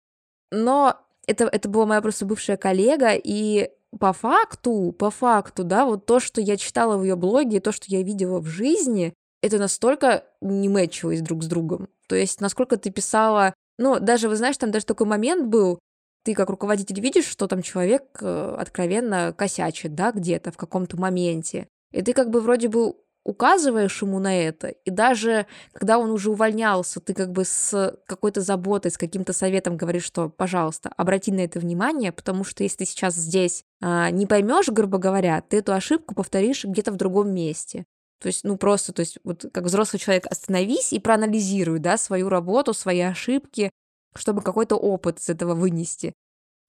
Но это, это была моя просто бывшая коллега, и по факту, по факту, да, вот то, что я читала в ее блоге, и то, что я видела в жизни, это настолько не мэчилось друг с другом. То есть, насколько ты писала... Ну, даже, вы знаешь, там даже такой момент был, ты как руководитель видишь, что там человек э, откровенно косячит, да, где-то в каком-то моменте. И ты как бы вроде бы указываешь ему на это, и даже когда он уже увольнялся, ты как бы с какой-то заботой, с каким-то советом говоришь, что, пожалуйста, обрати на это внимание, потому что если ты сейчас здесь а, не поймешь, грубо говоря, ты эту ошибку повторишь где-то в другом месте. То есть, ну просто, то есть вот как взрослый человек остановись и проанализируй, да, свою работу, свои ошибки, чтобы какой-то опыт из этого вынести.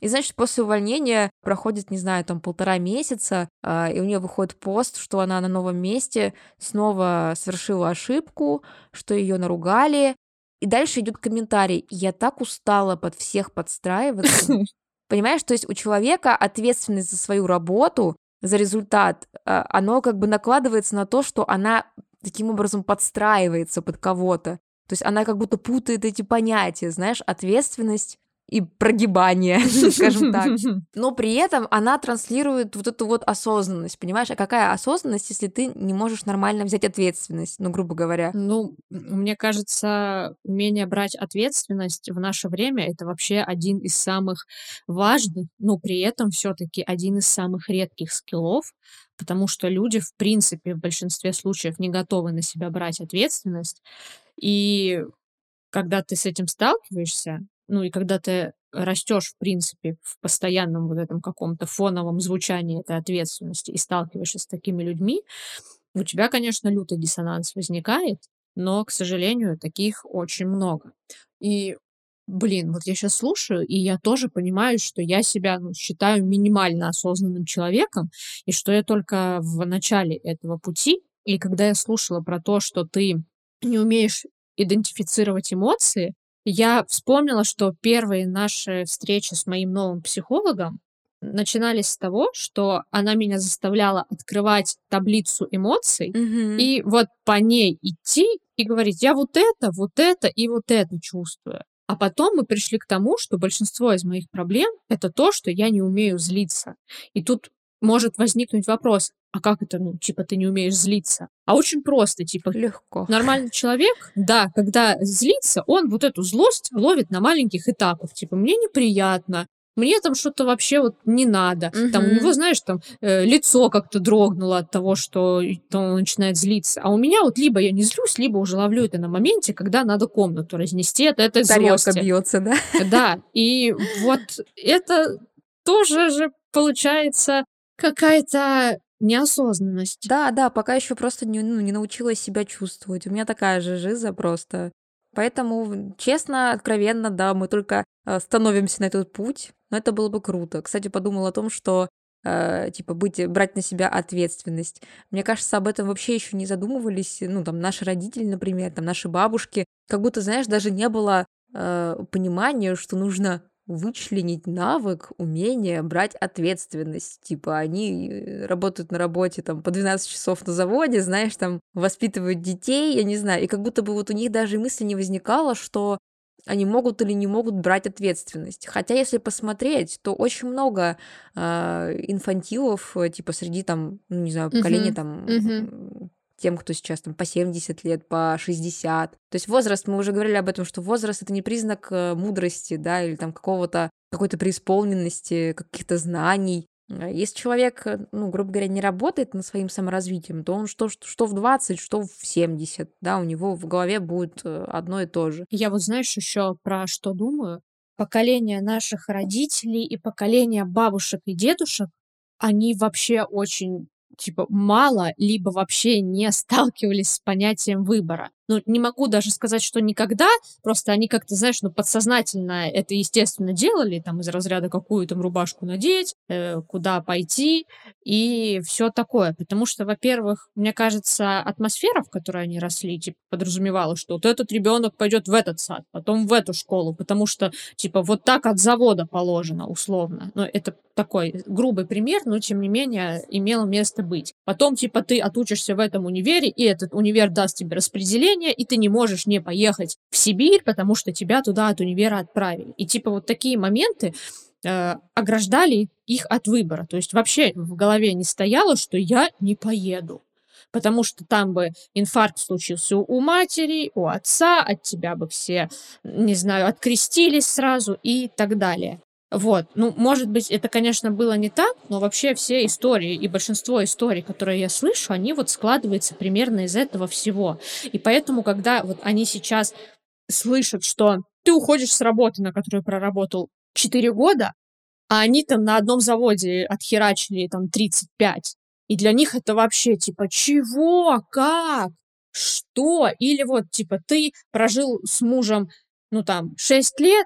И значит, после увольнения проходит, не знаю, там полтора месяца, а, и у нее выходит пост, что она на новом месте снова совершила ошибку, что ее наругали. И дальше идет комментарий. Я так устала под всех подстраиваться. Понимаешь, то есть у человека ответственность за свою работу, за результат, а, оно как бы накладывается на то, что она таким образом подстраивается под кого-то. То есть она как будто путает эти понятия, знаешь, ответственность и прогибание, скажем так. Но при этом она транслирует вот эту вот осознанность, понимаешь? А какая осознанность, если ты не можешь нормально взять ответственность, ну, грубо говоря? Ну, мне кажется, умение брать ответственность в наше время это вообще один из самых важных, но при этом все-таки один из самых редких скиллов, потому что люди, в принципе, в большинстве случаев не готовы на себя брать ответственность. И когда ты с этим сталкиваешься, ну и когда ты растешь, в принципе, в постоянном вот этом каком-то фоновом звучании этой ответственности и сталкиваешься с такими людьми, у тебя, конечно, лютый диссонанс возникает, но, к сожалению, таких очень много. И, блин, вот я сейчас слушаю, и я тоже понимаю, что я себя ну, считаю минимально осознанным человеком, и что я только в начале этого пути, и когда я слушала про то, что ты не умеешь идентифицировать эмоции, я вспомнила, что первые наши встречи с моим новым психологом начинались с того, что она меня заставляла открывать таблицу эмоций Мгм. и вот по ней идти и говорить, я вот это, вот это и вот это чувствую. А потом мы пришли к тому, что большинство из моих проблем это то, что я не умею злиться. И тут может возникнуть вопрос, а как это, ну, типа, ты не умеешь злиться? А очень просто, типа, Легко. нормальный человек, да, когда злится, он вот эту злость ловит на маленьких этапах. Типа, мне неприятно, мне там что-то вообще вот не надо. Там у него, знаешь, там э, лицо как-то дрогнуло от того, что то он начинает злиться. А у меня вот либо я не злюсь, либо уже ловлю это на моменте, когда надо комнату разнести от этой Тарелка злости. бьется, да? Да, и вот это тоже же получается какая-то неосознанность. Да, да, пока еще просто не, ну, не научилась себя чувствовать. У меня такая же жиза просто. Поэтому, честно, откровенно, да, мы только э, становимся на этот путь, но это было бы круто. Кстати, подумала о том, что э, типа быть, брать на себя ответственность. Мне кажется, об этом вообще еще не задумывались, ну, там, наши родители, например, там, наши бабушки. Как будто, знаешь, даже не было э, понимания, что нужно вычленить навык, умение брать ответственность. Типа они э, работают на работе там по 12 часов на заводе, знаешь, там воспитывают детей, я не знаю, и как будто бы вот у них даже мысли не возникало, что они могут или не могут брать ответственность. Хотя, если посмотреть, то очень много а, инфантилов, э, типа среди там, ну, не знаю, поколения Мгм, там мгм. Тем, кто сейчас там по 70 лет, по 60. То есть возраст, мы уже говорили об этом, что возраст это не признак э, мудрости, да, или там какого-то какой-то преисполненности, каких-то знаний. А Если человек, э, ну, грубо говоря, не работает над своим саморазвитием, то он что, что, что в 20, что в 70, да, у него в голове будет э, одно и то же. Я вот знаешь еще про что думаю? Поколение наших родителей и поколение бабушек и дедушек, они вообще очень типа мало, либо вообще не сталкивались с понятием выбора. Ну, не могу даже сказать, что никогда, просто они как-то, знаешь, ну, подсознательно это, естественно, делали, там, из разряда какую там рубашку надеть, э, куда пойти и все такое. Потому что, во-первых, мне кажется, атмосфера, в которой они росли, типа, подразумевала, что вот этот ребенок пойдет в этот сад, потом в эту школу, потому что, типа, вот так от завода положено, условно. Ну, это такой грубый пример, но, тем не менее, имело место быть. Потом, типа, ты отучишься в этом универе, и этот универ даст тебе распределение, и ты не можешь не поехать в Сибирь, потому что тебя туда от универа отправили. И, типа, вот такие моменты э, ограждали их от выбора. То есть вообще в голове не стояло, что я не поеду. Потому что там бы инфаркт случился у матери, у отца, от тебя бы все, не знаю, открестились сразу и так далее. Вот, ну, может быть, это, конечно, было не так, но вообще все истории и большинство историй, которые я слышу, они вот складываются примерно из этого всего. И поэтому, когда вот они сейчас слышат, что ты уходишь с работы, на которой проработал 4 года, а они там на одном заводе отхерачили там 35, И для них это вообще типа чего, как, что? Или вот типа ты прожил с мужем, ну там, 6 лет,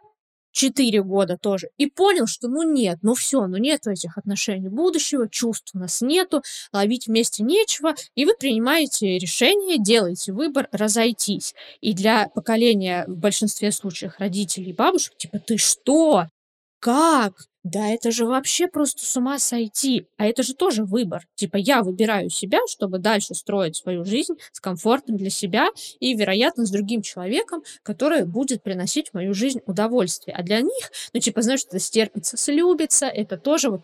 4 года тоже, и понял, что ну нет, ну все, ну нет этих отношений будущего, чувств у нас нету, ловить вместе нечего, и вы принимаете решение, делаете выбор разойтись. И для поколения в большинстве случаев родителей и бабушек, типа, ты что? Как? Да это же вообще просто с ума сойти. А это же тоже выбор. Типа я выбираю себя, чтобы дальше строить свою жизнь с комфортом для себя и, вероятно, с другим человеком, который будет приносить в мою жизнь удовольствие. А для них, ну, типа, знаешь, это стерпится, слюбится, это тоже вот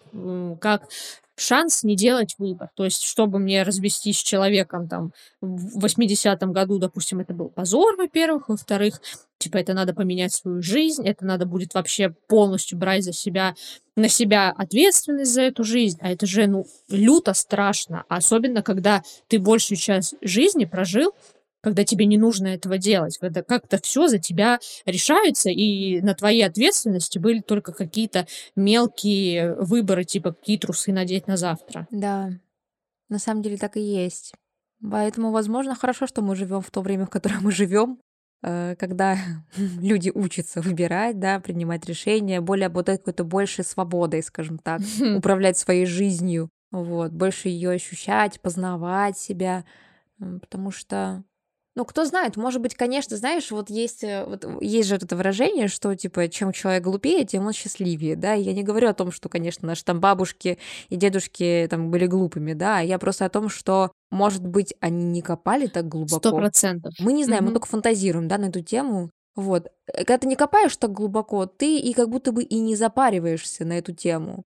как шанс не делать выбор. То есть, чтобы мне развестись с человеком там в 80-м году, допустим, это был позор, во-первых. Во-вторых, типа, это надо поменять свою жизнь, это надо будет вообще полностью брать за себя, на себя ответственность за эту жизнь. А это же, ну, люто страшно. Особенно, когда ты большую часть жизни прожил когда тебе не нужно этого делать, когда как-то все за тебя решается, и на твоей ответственности были только какие-то мелкие выборы, типа какие трусы надеть на завтра. Да, на самом деле так и есть. Поэтому, возможно, хорошо, что мы живем в то время, в котором мы живем, э, когда люди учатся выбирать, да, принимать решения, более обладать какой-то большей свободой, скажем так, управлять своей жизнью, вот, больше ее ощущать, познавать себя, потому что ну, кто знает, может быть, конечно, знаешь, вот есть, э, вот есть же это выражение, что, типа, чем человек глупее, тем он счастливее, да, я не говорю о том, что, конечно, наши там бабушки и дедушки там были глупыми, да, я просто о том, что, может быть, они не копали так глубоко. Сто процентов. Мы не знаем, мы только фантазируем, да, на эту тему, вот. Э, когда ты не копаешь так глубоко, ты и как будто бы и не запариваешься на эту тему.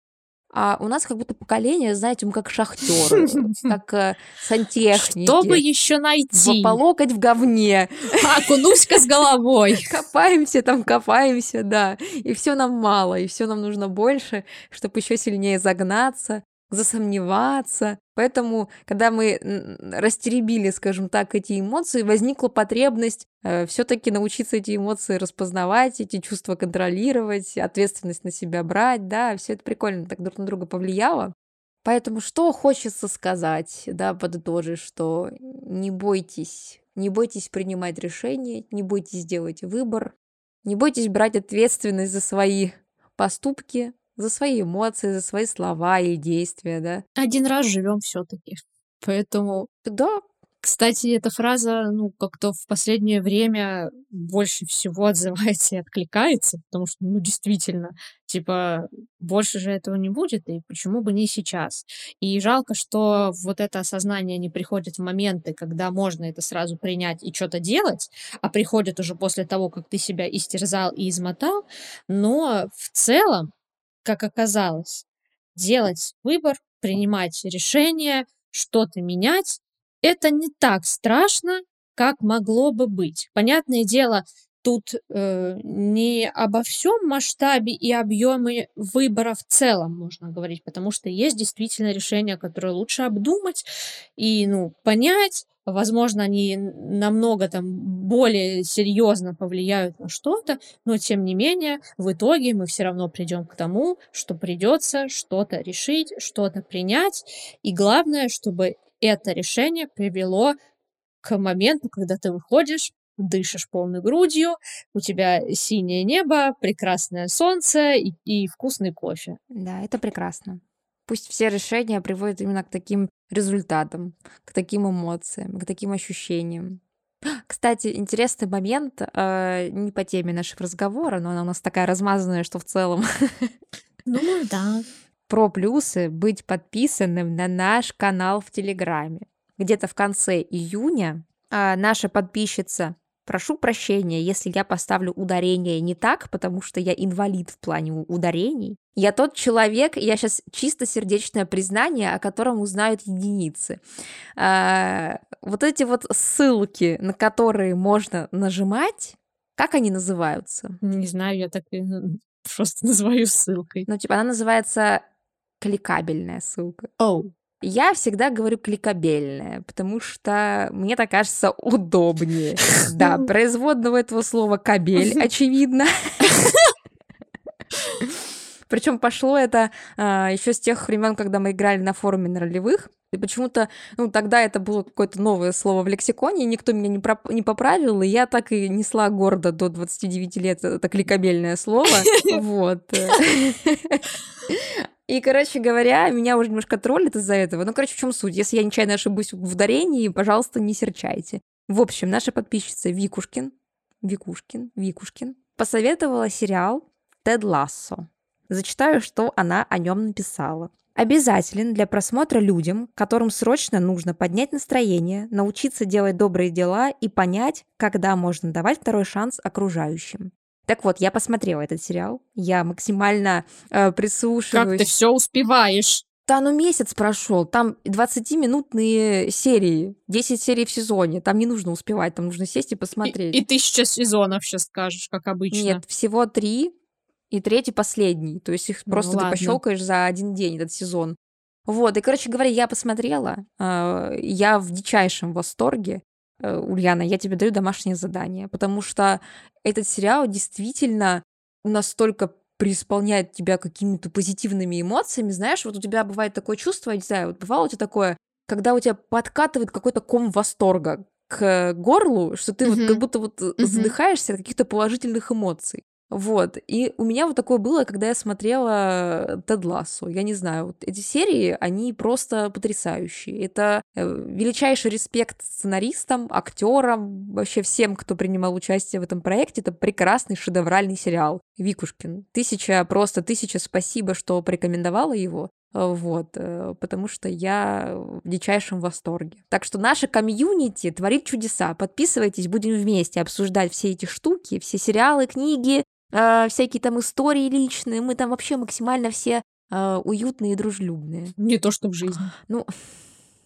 А у нас как будто поколение, знаете, мы как шахтеры, как э, сантехники. Что бы еще найти? По локоть в говне. Окунусь-ка с головой. Копаемся там, копаемся, да. И все нам мало, и все нам нужно больше, чтобы еще сильнее загнаться засомневаться. Поэтому, когда мы растеребили, скажем так, эти эмоции, возникла потребность э, все-таки научиться эти эмоции распознавать, эти чувства контролировать, ответственность на себя брать, да, все это прикольно так друг на друга повлияло. Поэтому что хочется сказать, да, подытожить, что не бойтесь, не бойтесь принимать решения, не бойтесь делать выбор, не бойтесь брать ответственность за свои поступки, за свои эмоции, за свои слова и действия, да. Один раз живем все-таки. Поэтому, да, кстати, эта фраза, ну, как-то в последнее время больше всего отзывается и откликается, потому что, ну, действительно, типа, больше же этого не будет, и почему бы не сейчас? И жалко, что вот это осознание не приходит в моменты, когда можно это сразу принять и что-то делать, а приходит уже после того, как ты себя истерзал и измотал, но в целом как оказалось, делать выбор, принимать решение, что-то менять, это не так страшно, как могло бы быть. Понятное дело, тут э, не обо всем масштабе и объеме выбора в целом можно говорить, потому что есть действительно решения, которые лучше обдумать и ну, понять, возможно, они намного там более серьезно повлияют на что-то, но тем не менее, в итоге мы все равно придем к тому, что придется что-то решить, что-то принять, и главное, чтобы это решение привело к моменту, когда ты выходишь, дышишь полной грудью, у тебя синее небо, прекрасное солнце и, и вкусный кофе. Да, это прекрасно. Пусть все решения приводят именно к таким результатам, к таким эмоциям, к таким ощущениям. Кстати, интересный момент, э, не по теме нашего разговора, но она у нас такая размазанная, что в целом. Ну да. Про плюсы быть подписанным на наш канал в Телеграме. Где-то в конце июня э, наша подписчица Прошу прощения, если я поставлю ударение не так, потому что я инвалид в плане ударений. Я тот человек, я сейчас чисто сердечное признание, о котором узнают единицы. А, вот эти вот ссылки, на которые можно нажимать, как они называются? Не знаю, я так и просто называю ссылкой. Ну, типа, она называется кликабельная ссылка. Oh. Я всегда говорю кликабельное, потому что мне так кажется удобнее. Да, производного этого слова кабель, очевидно. Причем пошло это а, еще с тех времен, когда мы играли на форуме на ролевых. И почему-то, ну, тогда это было какое-то новое слово в лексиконе, и никто меня не, проп- не поправил, и я так и несла гордо до 29 лет это кликабельное слово. Вот. И, короче говоря, меня уже немножко троллит из-за этого. Ну, короче, в чем суть? Если я нечаянно ошибусь в ударении, пожалуйста, не серчайте. В общем, наша подписчица Викушкин, Викушкин, Викушкин, посоветовала сериал «Тед Лассо». Зачитаю, что она о нем написала. Обязателен для просмотра людям, которым срочно нужно поднять настроение, научиться делать добрые дела и понять, когда можно давать второй шанс окружающим. Так вот, я посмотрела этот сериал, я максимально э, прислушиваюсь. Как ты все успеваешь? Да, ну месяц прошел, там 20-минутные серии, 10 серий в сезоне, там не нужно успевать, там нужно сесть и посмотреть. И, и тысяча сезонов сейчас скажешь, как обычно. Нет, всего три, и третий последний, то есть их Ну просто ты ладно. пощелкаешь за один день этот сезон. Вот, и, короче говоря, я посмотрела, э, я в дичайшем восторге. Э, Ульяна, я тебе даю домашнее задание, потому что этот сериал действительно настолько преисполняет тебя какими-то позитивными эмоциями, знаешь, вот у тебя бывает такое чувство, я не знаю, вот бывало у тебя такое, когда у тебя подкатывает какой-то ком восторга к горлу, что ты вот Мгм. как будто вот Мгм. задыхаешься от каких-то положительных эмоций. Вот. И у меня вот такое было, когда я смотрела Тед Лассо. Я не знаю, вот эти серии, они просто потрясающие. Это э, величайший респект сценаристам, актерам, вообще всем, кто принимал участие в этом проекте. Это прекрасный шедевральный сериал. Викушкин, тысяча, просто тысяча спасибо, что порекомендовала его. Э, Вот, э, потому что я в дичайшем восторге. Так что наша комьюнити творит чудеса. Подписывайтесь, будем вместе обсуждать все эти штуки, все сериалы, книги, э, всякие там истории личные. Мы там вообще максимально все э, уютные и дружелюбные. Не то, что в жизни. Ну,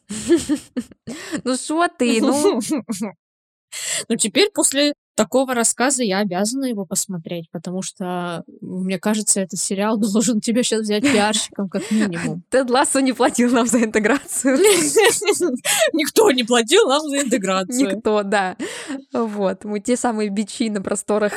ну что ты, ну, Ну, теперь после такого рассказа я обязана его посмотреть, потому что, мне кажется, этот сериал должен тебя сейчас взять пиарщиком как минимум. Тед Лассо не платил нам за интеграцию. Никто не платил нам за интеграцию. Никто, да. Вот, мы те самые бичи на просторах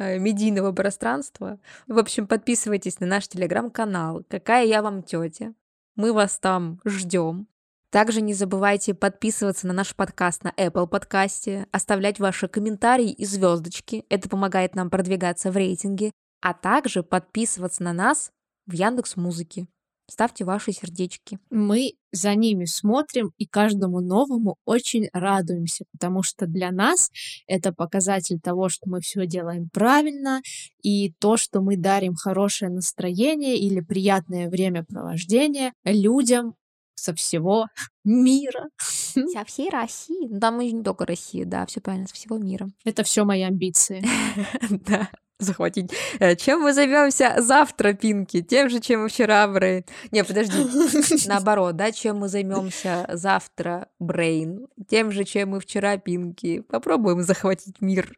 медийного пространства. В общем, подписывайтесь на наш телеграм-канал. Какая я вам тетя? Мы вас там ждем. Также не забывайте подписываться на наш подкаст на Apple подкасте, оставлять ваши комментарии и звездочки. Это помогает нам продвигаться в рейтинге. А также подписываться на нас в Яндекс Музыке. Ставьте ваши сердечки. Мы за ними смотрим и каждому новому очень радуемся, потому что для нас это показатель того, что мы все делаем правильно, и то, что мы дарим хорошее настроение или приятное времяпровождение людям со всего мира. Со всей России. Ну, там и не только Россия, да, все правильно, со всего мира. Это все мои амбиции. Да, захватить. Э, Чем мы займемся завтра, Пинки? Тем же, чем вчера, Брейн. Не, подожди. Наоборот, да, чем мы займемся завтра, Брейн? Тем же, чем и вчера, Пинки. Попробуем захватить мир.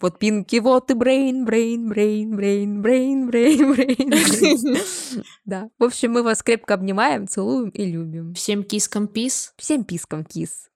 Вот Пинки, вот и Брейн, Брейн, Брейн, Брейн, Брейн, Брейн, Брейн. Да. В общем, мы вас крепко обнимаем, целуем и любим. Всем кискам peace. Всем пискам kiss.